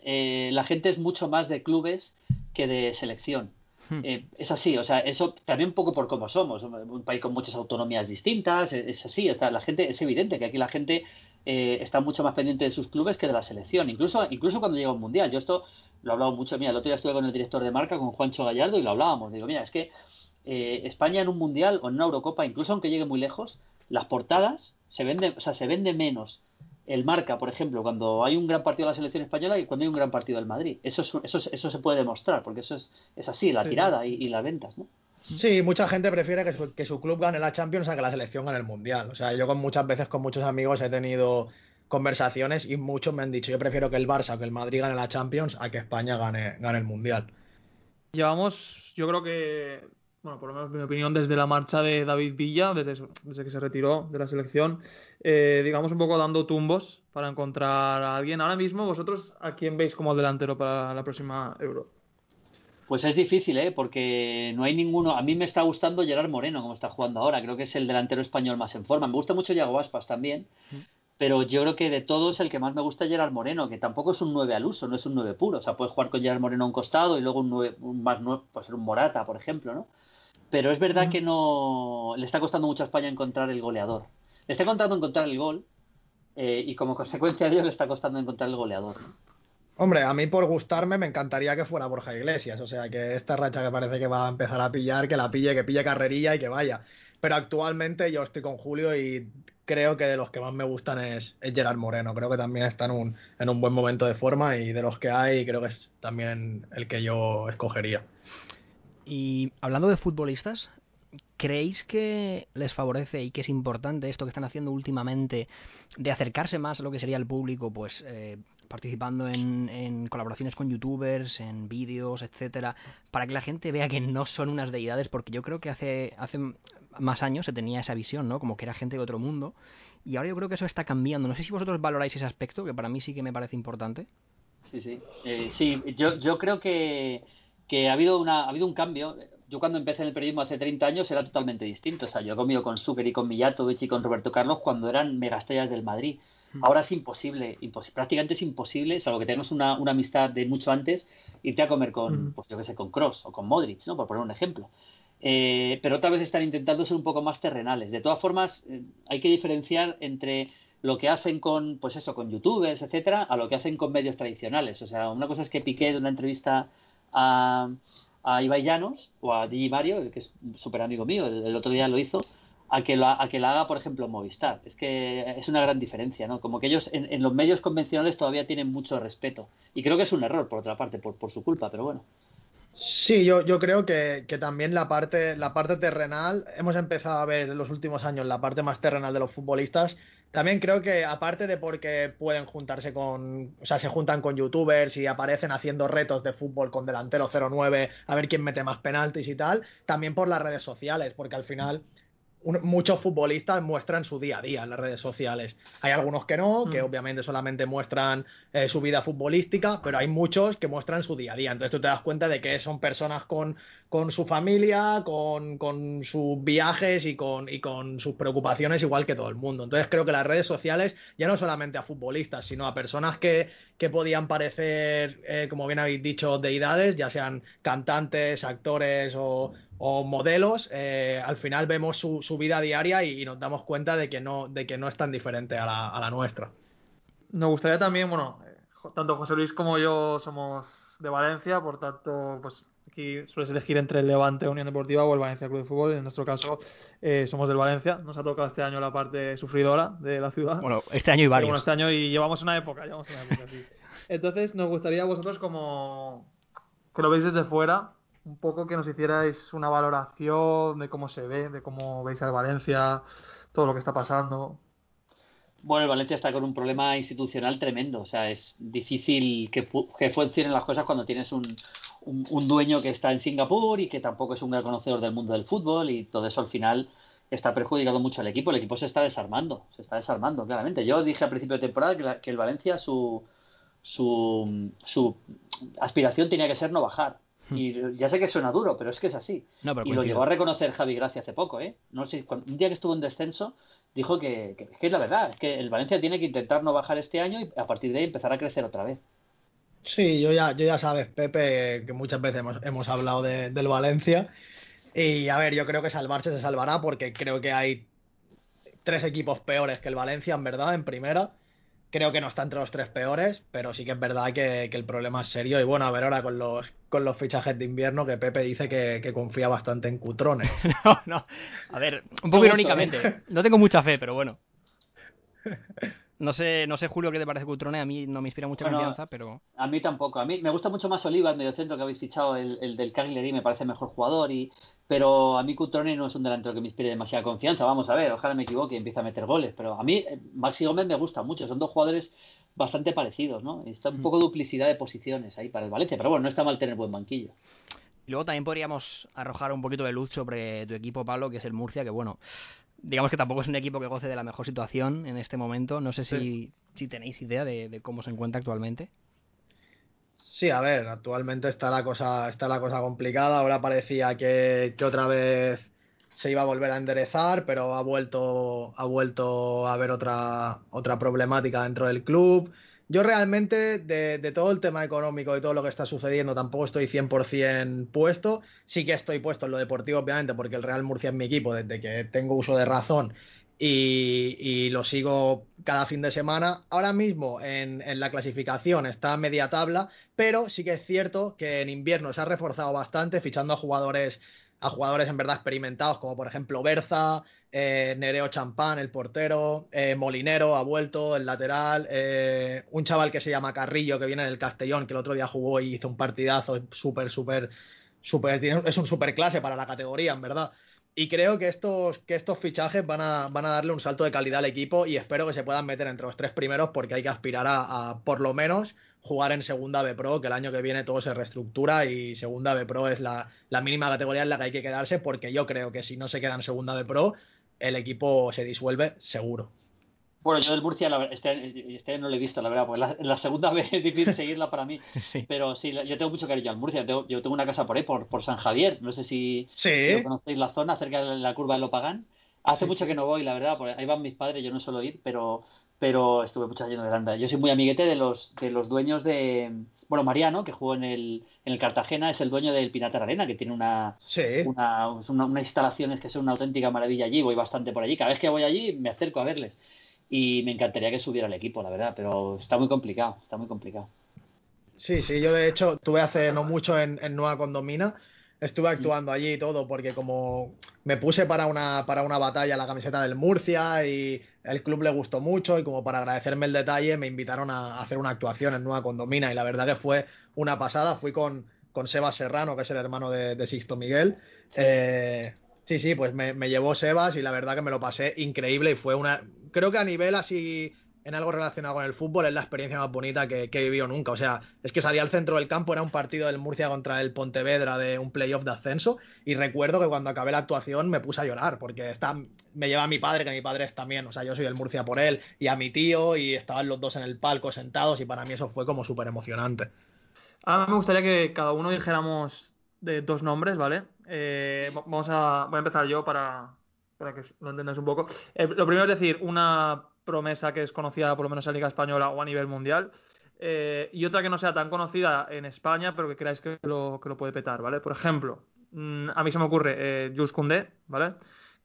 eh, la gente es mucho más de clubes que de selección. Hmm. Eh, es así, o sea, eso también un poco por cómo somos, un país con muchas autonomías distintas, es, es así, o sea, la gente, es evidente que aquí la gente eh, está mucho más pendiente de sus clubes que de la selección, incluso, incluso cuando llega un mundial. Yo esto lo he hablado mucho, mira, el otro día estuve con el director de marca, con Juancho Gallardo, y lo hablábamos, digo, mira, es que España en un mundial o en una Eurocopa, incluso aunque llegue muy lejos, las portadas se vende, o sea, se vende menos el marca, por ejemplo, cuando hay un gran partido de la selección española y cuando hay un gran partido del Madrid. Eso, es, eso, eso se puede demostrar, porque eso es, es así, la Sí, tirada sí. Y, y, las ventas, ¿no? Sí, mucha gente prefiere que su, que su, club gane la Champions a que la selección gane el Mundial. O sea, yo con muchas veces con muchos amigos he tenido conversaciones y muchos me han dicho, yo prefiero que el Barça o que el Madrid gane la Champions a que España gane, gane el Mundial. Llevamos, yo creo que, bueno, por lo menos mi opinión, desde la marcha de David Villa, desde, desde que se retiró de la selección, eh, digamos un poco dando tumbos para encontrar a alguien. Ahora mismo, vosotros, ¿a quién veis como delantero para la próxima Euro? Pues es difícil, ¿eh? Porque no hay ninguno. A mí me está gustando Gerard Moreno, como está jugando ahora. Creo que es el delantero español más en forma. Me gusta mucho Yago Aspas también. Pero yo creo que de todos el que más me gusta es Gerard Moreno, que tampoco es un 9 al uso, no es un 9 puro. O sea, puedes jugar con Gerard Moreno a un costado y luego un, 9, un más 9, puede ser un Morata, por ejemplo, ¿no? Pero es verdad que no. Le está costando mucho a España encontrar el goleador. Le está costando encontrar el gol eh, y como consecuencia de ello le está costando encontrar el goleador. ¿no? Hombre, a mí por gustarme me encantaría que fuera Borja Iglesias, o sea, que esta racha que parece que va a empezar a pillar, que la pille, que pille carrerilla y que vaya. Pero actualmente yo estoy con Julio y creo que de los que más me gustan es, es Gerard Moreno. Creo que también está en un, en un buen momento de forma y de los que hay creo que es también el que yo escogería. Y hablando de futbolistas, ¿creéis que les favorece y que es importante esto que están haciendo últimamente de acercarse más a lo que sería el público, pues eh, participando en, colaboraciones con youtubers, en vídeos, etcétera, para que la gente vea que no son unas deidades? Porque yo creo que hace, hace más años se tenía esa visión, ¿no? Como que era gente de otro mundo. Y ahora yo creo que eso está cambiando. No sé si vosotros valoráis ese aspecto, que para mí sí que me parece importante. Sí, sí. Eh, sí, yo, yo creo que, que ha, habido una, ha habido un cambio yo cuando empecé en el periodismo hace 30 años era totalmente distinto. O sea, yo he comido con Zucker y con Mijatovic y con Roberto Carlos cuando eran megastellas del Madrid. Ahora es imposible, impos prácticamente es imposible, salvo que tenemos una, una, amistad de mucho antes, irte a comer con, mm. pues yo que sé, con Cross o con Modric, ¿no? Por poner un ejemplo. Eh, pero otra vez están intentando ser un poco más terrenales. De todas formas, eh, hay que diferenciar entre lo que hacen con, pues eso, con youtubers, etcétera, a lo que hacen con medios tradicionales. O sea, una cosa es que Piqué de una entrevista a a Ibai Llanos o a Digi Mario, que es súper amigo mío, el, otro día lo hizo, a que, lo, a que la haga, por ejemplo, Movistar. Es que es una gran diferencia, ¿no? Como que ellos en, en los medios convencionales todavía tienen mucho respeto. Y creo que es un error, por otra parte, por, por su culpa, pero bueno. Sí, yo, yo creo que, que, también la parte, la parte terrenal, hemos empezado a ver en los últimos años la parte más terrenal de los futbolistas. También creo que aparte de porque pueden juntarse con, o sea, se juntan con youtubers y aparecen haciendo retos de fútbol con delantero 09 a ver quién mete más penaltis y tal, también por las redes sociales, porque al final un, muchos futbolistas muestran su día a día en las redes sociales. Hay algunos que no, que mm. obviamente solamente muestran eh, su vida futbolística, pero hay muchos que muestran su día a día. Entonces tú te das cuenta de que son personas con, con su familia, con, con, sus viajes y con, y con sus preocupaciones igual que todo el mundo. Entonces creo que las redes sociales, ya no solamente a futbolistas, sino a personas que, que podían parecer, eh, como bien habéis dicho, deidades, ya sean cantantes, actores o, o modelos, eh, al final vemos su, su vida diaria y, nos damos cuenta de que no, de que no es tan diferente a la, a la nuestra. Nos gustaría también, bueno, eh, tanto José Luis como yo somos de Valencia, por tanto, pues aquí sueles elegir entre el Levante Unión Deportiva o el Valencia Club de Fútbol. En nuestro caso, eh, somos del Valencia. Nos ha tocado este año la parte sufridora de la ciudad. Bueno, este año y varios. Pero bueno, este año y llevamos una época, llevamos una época, sí. Entonces, nos gustaría a vosotros como que lo veis desde fuera, un poco que nos hicierais una valoración de cómo se ve, de cómo veis al Valencia, todo lo que está pasando. Bueno, el Valencia está con un problema institucional tremendo. O sea, es difícil que, que funcionen las cosas cuando tienes un, un, un, dueño que está en Singapur y que tampoco es un gran conocedor del mundo del fútbol y todo eso al final está perjudicando mucho al equipo. El equipo se está desarmando, se está desarmando, claramente. Yo dije a principio de temporada que, la, que el Valencia su, su, su aspiración tenía que ser no bajar. Hmm. Y ya sé que suena duro, pero es que es así. No, y lo llegó a reconocer Javi Gracia hace poco, ¿eh? No sé, cuando, un día que estuvo en descenso, dijo que, que, que, es la verdad, que el Valencia tiene que intentar no bajar este año y a partir de ahí empezar a crecer otra vez. Sí, yo ya, yo ya sabes, Pepe, que muchas veces hemos, hemos hablado de, del Valencia. Y a ver, yo creo que salvarse se salvará porque creo que hay tres equipos peores que el Valencia, en verdad, en primera. Creo que no está entre los tres peores, pero sí que es verdad que, que el problema es serio. Y bueno, a ver ahora con los, con los fichajes de invierno, que Pepe dice que, que confía bastante en Cutrone. no, no. A ver, un poco irónicamente. ¿eh? No tengo mucha fe, pero bueno. No sé, no sé, Julio, qué te parece Cutrone. A mí no me inspira mucha bueno, confianza, pero. A mí tampoco. A mí me gusta mucho más Oliva, el mediocentro que habéis fichado, el, el del Cagliari, me parece mejor jugador. y Pero a mí Cutrone no es un delantero que me inspire demasiada confianza. Vamos a ver, ojalá me equivoque y empiece a meter goles. Pero a mí, eh, Maxi Gómez me gusta mucho. Son dos jugadores bastante parecidos, ¿no? Está un poco duplicidad de posiciones ahí para el Valencia. Pero bueno, no está mal tener buen banquillo. Y luego también podríamos arrojar un poquito de luz sobre tu equipo, Pablo, que es el Murcia, que bueno, digamos que tampoco es un equipo que goce de la mejor situación en este momento. No sé si, sí. si tenéis idea de, de, cómo se encuentra actualmente. Sí, a ver, actualmente está la cosa, está la cosa complicada. Ahora parecía que, que otra vez se iba a volver a enderezar, pero ha vuelto, ha vuelto a haber otra, otra problemática dentro del club. Yo realmente, de, de, todo el tema económico y todo lo que está sucediendo, tampoco estoy 100% puesto. Sí que estoy puesto en lo deportivo, obviamente, porque el Real Murcia es mi equipo desde que tengo uso de razón y, y lo sigo cada fin de semana. Ahora mismo en, en, la clasificación está media tabla, pero sí que es cierto que en invierno se ha reforzado bastante, fichando a jugadores, a jugadores en verdad experimentados, como por ejemplo Berza, eh, Nereo Champán, el portero, eh, Molinero ha vuelto, el lateral, eh, un chaval que se llama Carrillo, que viene del Castellón, que el otro día jugó y hizo un partidazo súper, súper, súper, es un súper clase para la categoría, en verdad. Y creo que estos, que estos fichajes van a, van a darle un salto de calidad al equipo y espero que se puedan meter entre los tres primeros porque hay que aspirar a, a por lo menos jugar en Segunda B Pro, que el año que viene todo se reestructura y Segunda B Pro es la, la mínima categoría en la que hay que quedarse porque yo creo que si no se queda en Segunda B Pro el equipo se disuelve seguro. Bueno, yo del Murcia este, este no lo he visto, la verdad, porque la, la, segunda vez es difícil seguirla para mí. sí. Pero sí, yo tengo mucho cariño al Murcia. Tengo, yo tengo una casa por ahí, por, por San Javier. No sé si, sí. si conocéis la zona, cerca de la curva de Lopagán. Hace sí, mucho que no voy, la verdad, porque ahí van mis padres, yo no suelo ir, pero, pero estuve mucho años de Granda. Yo soy muy amiguete de los, de los dueños de, bueno, Mariano, que jugó en el, en el Cartagena, es el dueño del Pinatar Arena, que tiene una, sí. una, una, una, instalaciones que son una auténtica maravilla allí, voy bastante por allí, cada vez que voy allí me acerco a verles y me encantaría que subiera el equipo, la verdad, pero está muy complicado, está muy complicado. Sí, sí, yo de hecho tuve hace no mucho en, en Nueva Condomina, estuve actuando allí y todo, porque como me puse para una, para una batalla la camiseta del Murcia y el club le gustó mucho y como para agradecerme el detalle me invitaron a hacer una actuación en Nueva Condomina y la verdad que fue una pasada, fui con, con Sebas Serrano, que es el hermano de, de Sixto Miguel. Eh, sí, sí, pues me, me llevó Sebas y la verdad que me lo pasé increíble y fue una, creo que a nivel así en algo relacionado con el fútbol es la experiencia más bonita que, que, he vivido nunca. O sea, es que salí al centro del campo, era un partido del Murcia contra el Pontevedra de un playoff de ascenso y recuerdo que cuando acabé la actuación me puse a llorar porque está, me lleva a mi padre, que mi padre es también, o sea, yo soy del Murcia por él, y a mi tío y estaban los dos en el palco sentados y para mí eso fue como súper emocionante. A mí me gustaría que cada uno dijéramos de dos nombres, ¿vale? Eh, vamos a, voy a empezar yo para, para que lo entendáis un poco. Eh, lo primero es decir, una promesa que es conocida por lo menos en Liga Española o a nivel mundial. Eh, y otra que no sea tan conocida en España, pero que creáis que lo, que lo puede petar, ¿vale? Por ejemplo, mmm, a mí se me ocurre eh, Jules Koundé, ¿vale?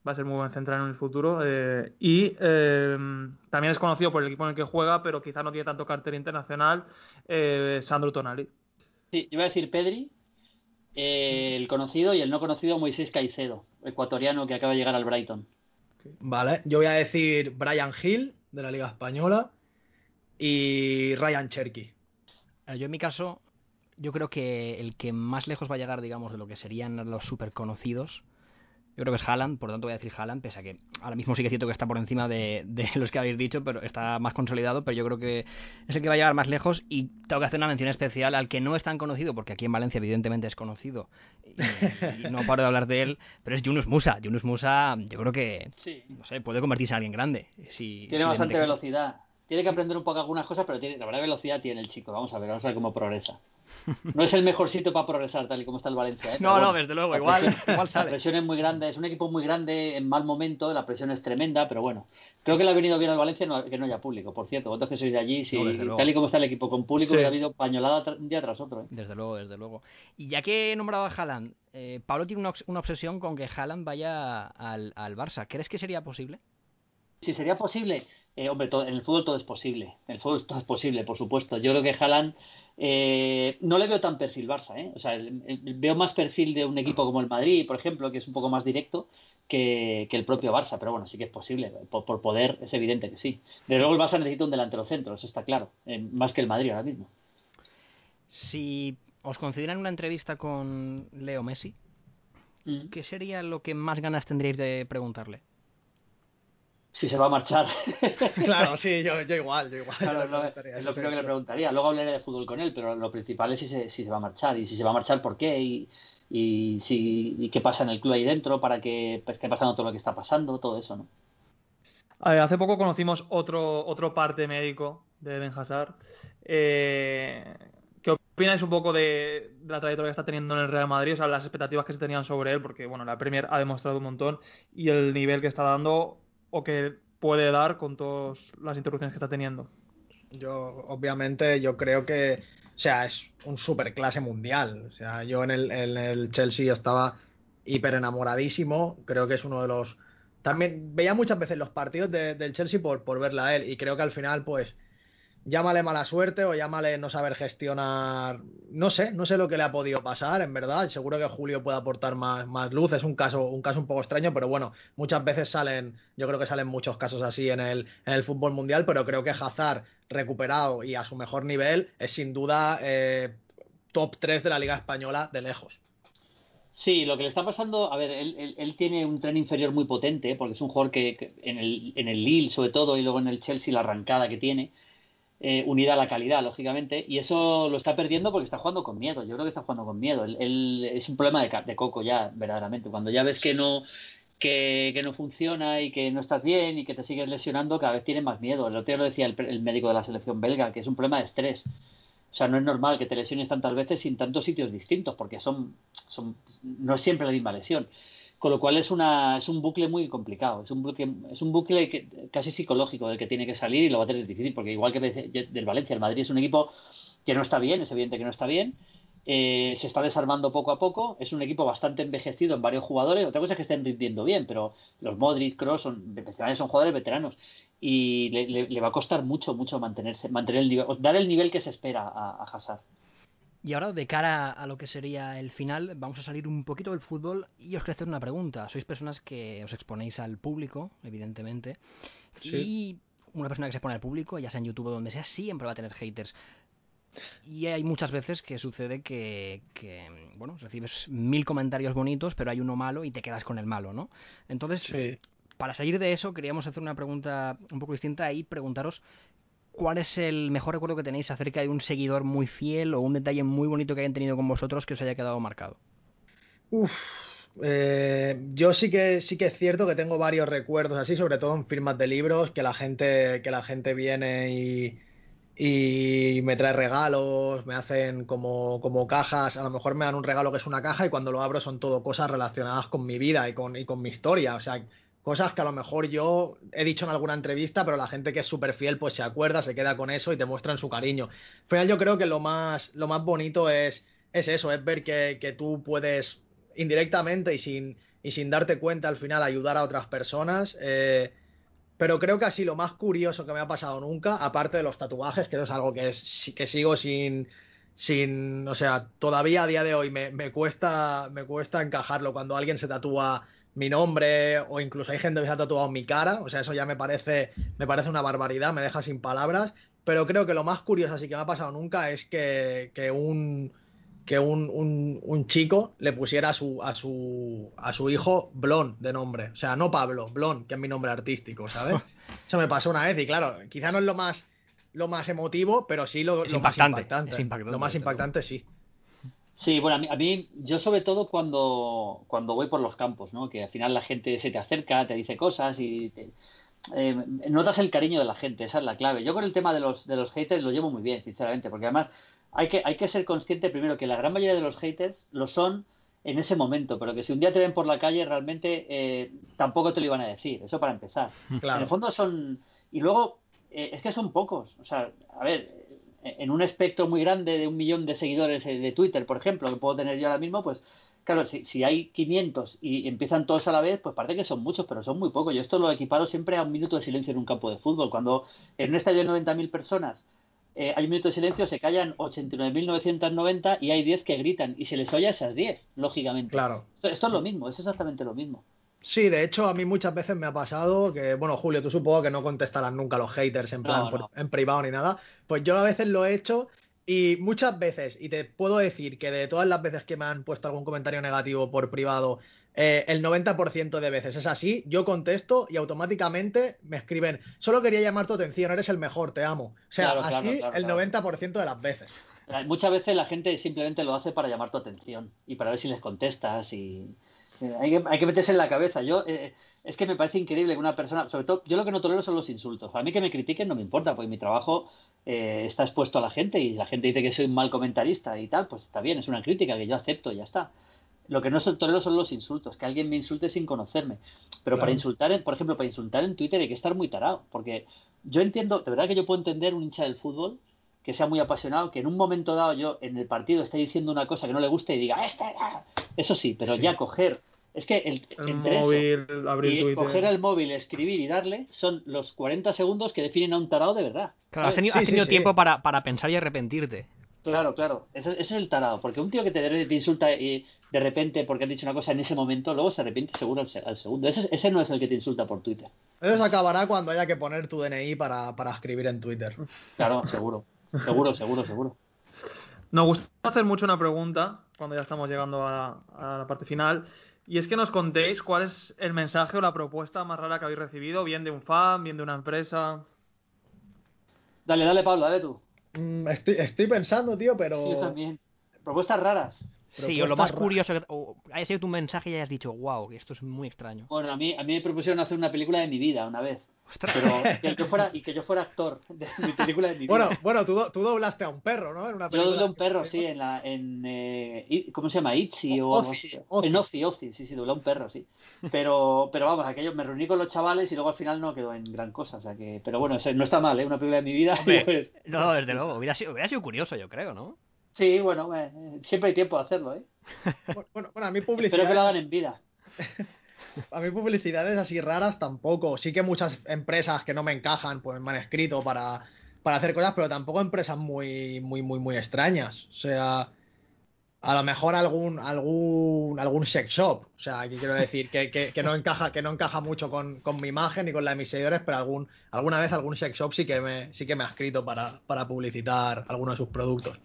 Va a ser muy buen central en el futuro. Eh, y también es conocido por el equipo en el que juega, pero quizá no tiene tanto cartel internacional, Sandro Tonali. Sí, iba a decir Pedri, el conocido y el no conocido Moisés Caicedo, ecuatoriano que acaba de llegar al Brighton. Vale, yo voy a decir Brian Hill de la Liga Española y Ryan Cherky. Yo en mi caso, yo creo que el que más lejos va a llegar, digamos, de lo que serían los super conocidos, yo creo que es Haaland, por tanto voy a decir Haaland, pese a que ahora mismo sí que es cierto que está por encima de, de, los que habéis dicho, pero está más consolidado, pero yo creo que es el que va a llegar más lejos y tengo que hacer una mención especial al que no es tan conocido, porque aquí en Valencia evidentemente es conocido y, y no paro de hablar de él, pero es Yunus Musa. Yunus Musa yo creo que, sí. no sé, puede convertirse en alguien grande. Si, tiene si bastante velocidad. Tiene que aprender un poco algunas cosas, pero tiene, la verdad velocidad tiene el chico. Vamos a ver, vamos a ver cómo progresa. No es el mejor sitio para progresar, tal y como está el Valencia. ¿eh? No, bueno, no, desde luego, igual, presión, igual sale. La presión es muy grande, es un equipo muy grande en mal momento, la presión es tremenda, pero bueno, creo que le ha venido bien al Valencia no, que no haya público. Por cierto, vosotros que sois de allí, si, no, tal y como está el equipo con público, sí. ha habido pañolada un día tras otro. ¿eh? Desde luego, desde luego. Y ya que he nombrado a Haaland, eh, Pablo tiene una, una, obsesión con que Haaland vaya al, al Barça. ¿Crees que sería posible? Si sería posible, eh, hombre, todo, en el fútbol todo es posible. En el fútbol todo es posible, por supuesto. Yo creo que Haaland eh, no le veo tan perfil Barça, ¿eh? O sea, el, el, veo más perfil de un equipo como el Madrid, por ejemplo, que es un poco más directo que, que el propio Barça. Pero bueno, sí que es posible. Por, por, poder es evidente que sí. De luego el Barça necesita un delantero centro, eso está claro. Eh, más que el Madrid ahora mismo. Si os consideran una entrevista con Leo Messi, mm. ¿qué sería lo que más ganas tendríais de preguntarle? Si se va a marchar. claro, sí, yo, yo igual, yo igual. Claro, no, es lo primero que le preguntaría. Luego hablaré de fútbol con él, pero lo principal es si se, si se va a marchar y si se va a marchar por qué y, y, si, y qué pasa en el club ahí dentro para que pues, esté pasando todo lo que está pasando, todo eso, ¿no? A ver, hace poco conocimos otro, otro parte médico de Ben Hazard. Eh, ¿Qué opináis un poco de, de, la trayectoria que está teniendo en el Real Madrid? O sea, las expectativas que se tenían sobre él, porque bueno, la Premier ha demostrado un montón y el nivel que está dando o que puede dar con todas las interrupciones que está teniendo. Yo, obviamente, yo creo que, o sea, es un super clase mundial. O sea, yo en el, en el Chelsea estaba hiper enamoradísimo. Creo que es uno de los. También veía muchas veces los partidos de, del Chelsea por, por verla a él. Y creo que al final, pues, llámale mala suerte o llámale no saber gestionar. No sé, no sé lo que le ha podido pasar, en verdad. Seguro que Julio puede aportar más, más luz. Es un caso, un caso un poco extraño, pero bueno, muchas veces salen, yo creo que salen muchos casos así en el, en el fútbol mundial, pero creo que Hazard recuperado y a su mejor nivel es sin duda eh, top 3 de la Liga Española de lejos. Sí, lo que le está pasando, a ver, él, él, él tiene un tren inferior muy potente, porque es un jugador que, que en, el, en el Lille sobre todo y luego en el Chelsea la arrancada que tiene, eh, unida a la calidad, lógicamente, y eso lo está perdiendo porque está jugando con miedo. Yo creo que está jugando con miedo. Él, él es un problema de, de, coco ya, verdaderamente. Cuando ya ves que no, que, que, no funciona y que no estás bien y que te sigues lesionando, cada vez tienes más miedo. El otro día lo decía el, el médico de la selección belga, que es un problema de estrés. O sea, no es normal que te lesiones tantas veces sin tantos sitios distintos, porque son, son no es siempre la misma lesión. Con lo cual es, una, es un bucle muy complicado, es un bucle, es un bucle que, casi psicológico del que tiene que salir y lo va a tener difícil, porque igual que del Valencia, el Madrid es un equipo que no está bien, es evidente que no está bien, eh, se está desarmando poco a poco, es un equipo bastante envejecido en varios jugadores, otra cosa es que estén rindiendo bien, pero los Modric, Kroos son, son jugadores veteranos y le, va a costar mucho, mucho mantenerse, mantener el nivel, dar el nivel que se espera a, a Hazard. Y ahora, de cara a lo que sería el final, vamos a salir un poquito del fútbol y os quiero hacer una pregunta. Sois personas que os exponéis al público, evidentemente, Sí. y una persona que se expone al público, ya sea en YouTube o donde sea, siempre va a tener haters. Y hay muchas veces que sucede que, que, bueno, recibes mil comentarios bonitos, pero hay uno malo y te quedas con el malo, ¿no? Entonces, Sí. para salir de eso, queríamos hacer una pregunta un poco distinta y preguntaros cuál es el mejor recuerdo que tenéis acerca de un seguidor muy fiel o un detalle muy bonito que hayan tenido con vosotros que os haya quedado marcado. Uf, eh, yo sí que sí que es cierto que tengo varios recuerdos así, sobre todo en firmas de libros, que la gente, que la gente viene y, y me trae regalos, me hacen como, como cajas, a lo mejor me dan un regalo que es una caja y cuando lo abro son todo cosas relacionadas con mi vida y con, y con mi historia, o sea, cosas que a lo mejor yo he dicho en alguna entrevista, pero la gente que es súper fiel pues se acuerda, se queda con eso y te muestran su cariño. Al final yo creo que lo más, lo más bonito es, es eso, es ver que, que tú puedes indirectamente y sin, y sin darte cuenta al final ayudar a otras personas. eh, pero creo que así lo más curioso que me ha pasado nunca, aparte de los tatuajes, que eso es algo que, es, que sigo sin, sin, o sea, todavía a día de hoy me, me cuesta, me cuesta encajarlo cuando alguien se tatúa mi nombre o incluso hay gente que se ha tatuado mi cara, o sea, eso ya me parece, me parece una barbaridad, me deja sin palabras, pero creo que lo más curioso así que me ha pasado nunca es que, que un que un, un, un, chico le pusiera a su, a su, a su hijo Blon de nombre. O sea, no Pablo, Blon, que es mi nombre artístico, ¿sabes? Eso me pasó una vez y claro, quizá no es lo más, lo más emotivo, pero sí lo, lo impactante, más impactante. Lo más impactante sí. Sí, bueno, a mí, a mí, yo sobre todo cuando, cuando voy por los campos, ¿no? Que al final la gente se te acerca, te dice cosas y te- eh, notas el cariño de la gente, esa es la clave. Yo con el tema de los, de los haters lo llevo muy bien, sinceramente, porque además hay que, hay que ser consciente primero que la gran mayoría de los haters lo son en ese momento, pero que si un día te ven por la calle realmente eh, tampoco te lo iban a decir, eso para empezar. En el Claro. fondo son... Y luego, eh, es que son pocos. O sea, a ver, en un espectro muy grande de un millón de seguidores eh, de Twitter, por ejemplo, que puedo tener yo ahora mismo, pues claro, si, si hay 500 y empiezan todos a la vez, pues parece que son muchos, pero son muy pocos. Yo esto lo equiparo siempre a un minuto de silencio en un campo de fútbol. Cuando en un estadio de 90.000 personas eh, hay un minuto de silencio, se callan 89.990 y hay 10 que gritan y se les oye a esas 10, lógicamente. Claro. Esto, esto es lo mismo, es exactamente lo mismo. Sí, de hecho, a mí muchas veces me ha pasado que, bueno, Julio, tú supongo que no contestarás nunca a los haters en plan No, por- en privado ni nada. Pues yo a veces lo he hecho y muchas veces, y te puedo decir que de todas las veces que me han puesto algún comentario negativo por privado, eh, el 90% de veces es así, yo contesto y automáticamente me escriben, solo quería llamar tu atención, eres el mejor, te amo. O sea, Claro, así claro, el claro. 90% de las veces. Eh, Muchas veces la gente simplemente lo hace para llamar tu atención y para ver si les contestas y eh, hay, que, hay que meterse en la cabeza. Yo eh, es que me parece increíble que una persona, sobre todo, yo lo que no tolero son los insultos. A mí que me critiquen no me importa, porque mi trabajo eh, está expuesto a la gente y la gente dice que soy un mal comentarista y tal, pues está bien, es una crítica que yo acepto y ya está. Lo que no tolero son los insultos, que alguien me insulte sin conocerme. Pero para insultar, en- por ejemplo, para insultar en Twitter hay que estar muy tarado, porque yo entiendo, de verdad que yo puedo entender un hincha del fútbol que sea muy apasionado, que en un momento dado yo en el partido esté diciendo una cosa que no le guste y diga, ¡Este! ah". Eso sí, pero Sí. ya coger. Es que el, El entre eso abrir y Twitter. coger el móvil, escribir y darle son los 40 segundos que definen a un tarado de verdad. Claro, has tenido, Sí, has sí, tenido sí. tiempo para, para pensar y arrepentirte. Claro, claro. Ese, ese es el tarado. Porque un tío que te, te insulta y de repente porque han dicho una cosa en ese momento, luego se arrepiente seguro al, se- al segundo. Ese, ese no es el que te insulta por Twitter. Eso se acabará cuando haya que poner tu DNI para, para escribir en Twitter. Claro, seguro. Seguro, seguro, seguro. Nos gusta hacer mucho una pregunta cuando ya estamos llegando a, a la parte final. Y es que nos contéis cuál es el mensaje o la propuesta más rara que habéis recibido, bien de un fan, bien de una empresa. Dale, dale, Pablo, dale tú. Mm, estoy, estoy pensando, tío, pero... Yo también. Propuestas raras. Sí, o lo más curioso que o haya sido tu mensaje y hayas dicho, wow, que esto es muy extraño. Bueno, a mí, a mí me propusieron hacer una película de mi vida una vez. Ostras. Pero que yo fuera, y que yo fuera actor de mi película de mi vida. Bueno, bueno, tú, tú doblaste a un perro, ¿no? En una Yo doblé un perro, sí, en la, en, eh, ¿cómo se llama? Itzy o algo Ozzy, así. Ozzy. En Ozzy, Ozzy, sí, sí, doblé un perro, sí. Pero, pero vamos, aquello, me reuní con los chavales y luego al final no quedó en gran cosa, o sea que, pero bueno, eso no está mal, ¿eh? Una película de mi vida. Hombre, pues, no, desde luego, hubiera sido, hubiera sido curioso, yo creo, ¿no? sí, bueno, eh, siempre hay tiempo de hacerlo, ¿eh? Bueno, bueno, a mí Espero que lo hagan en vida. A mí publicidades así raras tampoco. Sí que muchas empresas que no me encajan, pues me han escrito para, para hacer cosas, pero tampoco empresas muy, muy, muy, muy extrañas. O sea, a lo mejor algún, algún, algún sex shop. O sea, aquí quiero decir que, que- que no encaja, que no encaja mucho con, con mi imagen y con la de mis seguidores, pero algún, alguna vez algún sex shop sí que me, sí que me ha escrito para, para publicitar alguno de sus productos.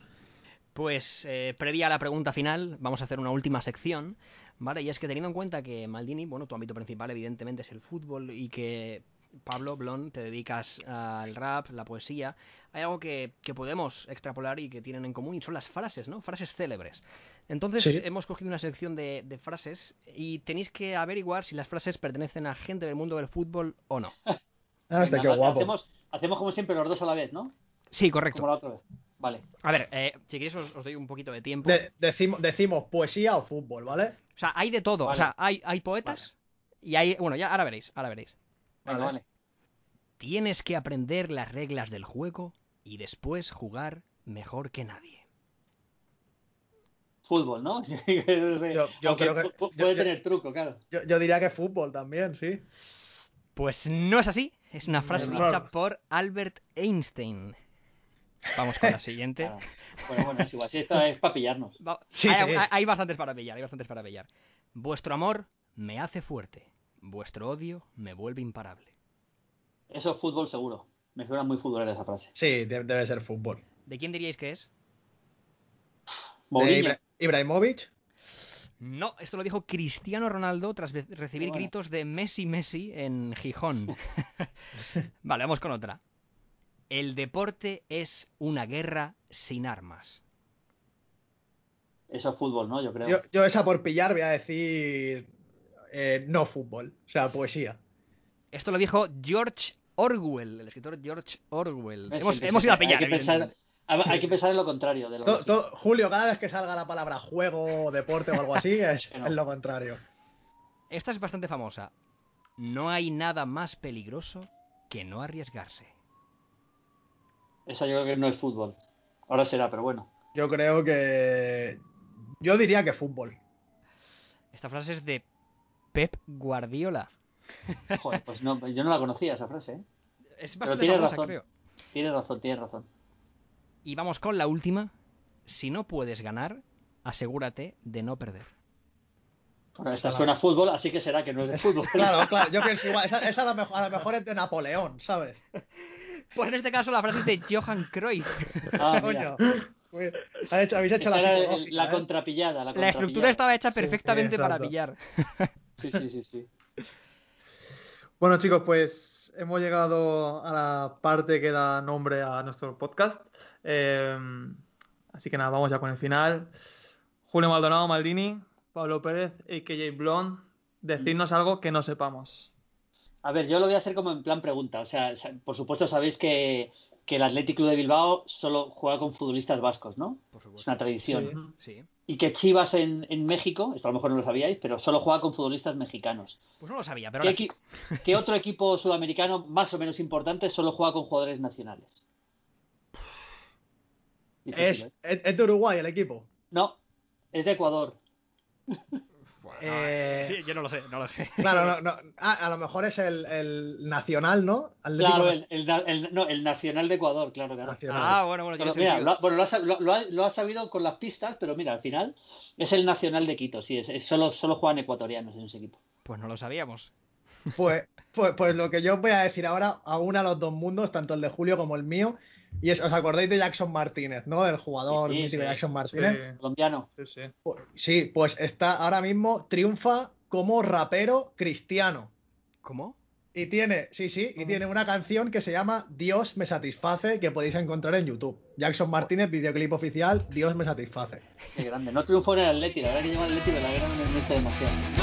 Pues eh, previa a la pregunta final, vamos a hacer una última sección, ¿vale? Y es que teniendo en cuenta que Maldini, bueno, tu ámbito principal evidentemente es el fútbol y que Pablo Blon te dedicas al rap, la poesía, hay algo que, que podemos extrapolar y que tienen en común y son las frases, ¿no? Frases célebres. Entonces Sí. hemos cogido una sección de, de frases y tenéis que averiguar si las frases pertenecen a gente del mundo del fútbol o no. Ah, este Venga, qué guapo. Hacemos, hacemos como siempre los dos a la vez, ¿no? Sí, Como correcto. la otra vez. Vale. A ver, eh, si queréis os, os doy un poquito de tiempo. De- decimos, decimos poesía o fútbol, ¿vale? O sea, hay de todo. O sea, hay, hay poetas y hay... Bueno, ya ahora veréis, ahora veréis. Vale. vale. Tienes que aprender las reglas del juego y después jugar mejor que nadie. Fútbol, ¿no? Yo- creo que- yo- puede yo- tener truco, claro. Yo, yo diría que fútbol también, sí. Pues no es así. Es una frase dicha por Albert Einstein. Vamos con la siguiente. Bueno, bueno, es igual. Si esto es para pillarnos. Va- Sí, hay, sí. hay- hay bastantes para pillar, hay bastantes para pillar. Vuestro amor me hace fuerte. Vuestro odio me vuelve imparable. Eso es fútbol seguro. Me suena muy futbolera esa frase. Sí, de- debe ser fútbol. ¿De quién diríais que es? Ibra- Ibrahimovic. No, esto lo dijo Cristiano Ronaldo tras recibir Bueno. gritos de Messi Messi en Gijón. vale, vamos con otra. El deporte es una guerra sin armas. Eso es fútbol, ¿no? Yo creo. Yo, yo esa por pillar voy a decir eh, no fútbol, o sea, poesía. Esto lo dijo George Orwell, el escritor George Orwell. Hemos, hemos ido a pillar, Hay que, pensar, hay que pensar en lo contrario de lo To- que- to- Julio, cada vez que salga la palabra juego, deporte o algo así, es, Que no. es lo contrario. Esta es bastante famosa. No hay nada más peligroso que no arriesgarse. Eso yo creo que no es fútbol. Ahora será, pero bueno. Yo creo que. Yo diría que fútbol. Esta frase es de Pep Guardiola. Joder, pues no, yo no la conocía esa frase, ¿eh? Es Pero bastante tiene famosa, razón. creo. Tienes razón, tienes razón. Y vamos con la última. Si no puedes ganar, asegúrate de no perder. Bueno, esta suena a fútbol, así que será que no es de fútbol. Claro, claro, yo pienso igual. Esa, esa a, lo mejor, a lo mejor es de Napoleón, ¿sabes? Pues en este caso la frase es de Johan Cruyff. Ah, mira. Has hecho- habéis hecho la el- ¿eh? contrapillada. La, La estructura estaba hecha Sí, perfectamente para pillar. Sí, sí, sí, sí. Bueno, chicos, pues hemos llegado a la parte que da nombre a nuestro podcast. Eh, así que nada, vamos ya con el final. Julio Maldonado, Maldini, Pablo Pérez, AKJ Blond, decidnos algo que no sepamos. A ver, yo lo voy a hacer como en plan pregunta. O sea, por supuesto sabéis que, que el Athletic Club de Bilbao solo juega con futbolistas vascos, ¿no? Por Es supuesto. una tradición. Sí. Sí. Y que Chivas en, en México, esto a lo mejor no lo sabíais, pero solo juega con futbolistas mexicanos. Pues no lo sabía, pero ¿Qué, ahora otro equipo sudamericano más o menos importante solo juega con jugadores nacionales? Difícil, Es, ¿eh? es, es de Uruguay el equipo. No, es de Ecuador. Eh, sí, yo no lo sé, no lo sé. Claro, no, no. Ah, a lo mejor es el, el nacional, ¿no? Atlético Claro, Nacional. el, el na- el- no, el Nacional de Ecuador, claro, claro. Ah, bueno, bueno, Pero mira, lo, ha- bueno, lo, ha, lo- lo ha- lo ha sabido con las pistas, pero mira, al final es el Nacional de Quito, sí, es, es solo, solo juegan ecuatorianos en ese equipo. Pues no lo sabíamos. Pues, pues, pues lo que yo voy a decir ahora, aún a los dos mundos, tanto el de Julio como el mío. Y es, ¿os acordáis de Jackson Martínez, ¿no? El jugador Sí, sí, mítico sí. Jackson Martínez. Colombiano. sí, sí. Pues- Sí, pues está ahora mismo, triunfa como rapero cristiano. ¿Cómo? Y tiene, sí, sí, y tiene una canción que se llama Dios me satisface, que podéis encontrar en YouTube. Jackson Martínez, videoclip oficial, Dios me satisface. Qué grande. No triunfó en el Atleti, la verdad que lleva el Atleti, pero la verdad no me gusta demasiado. No,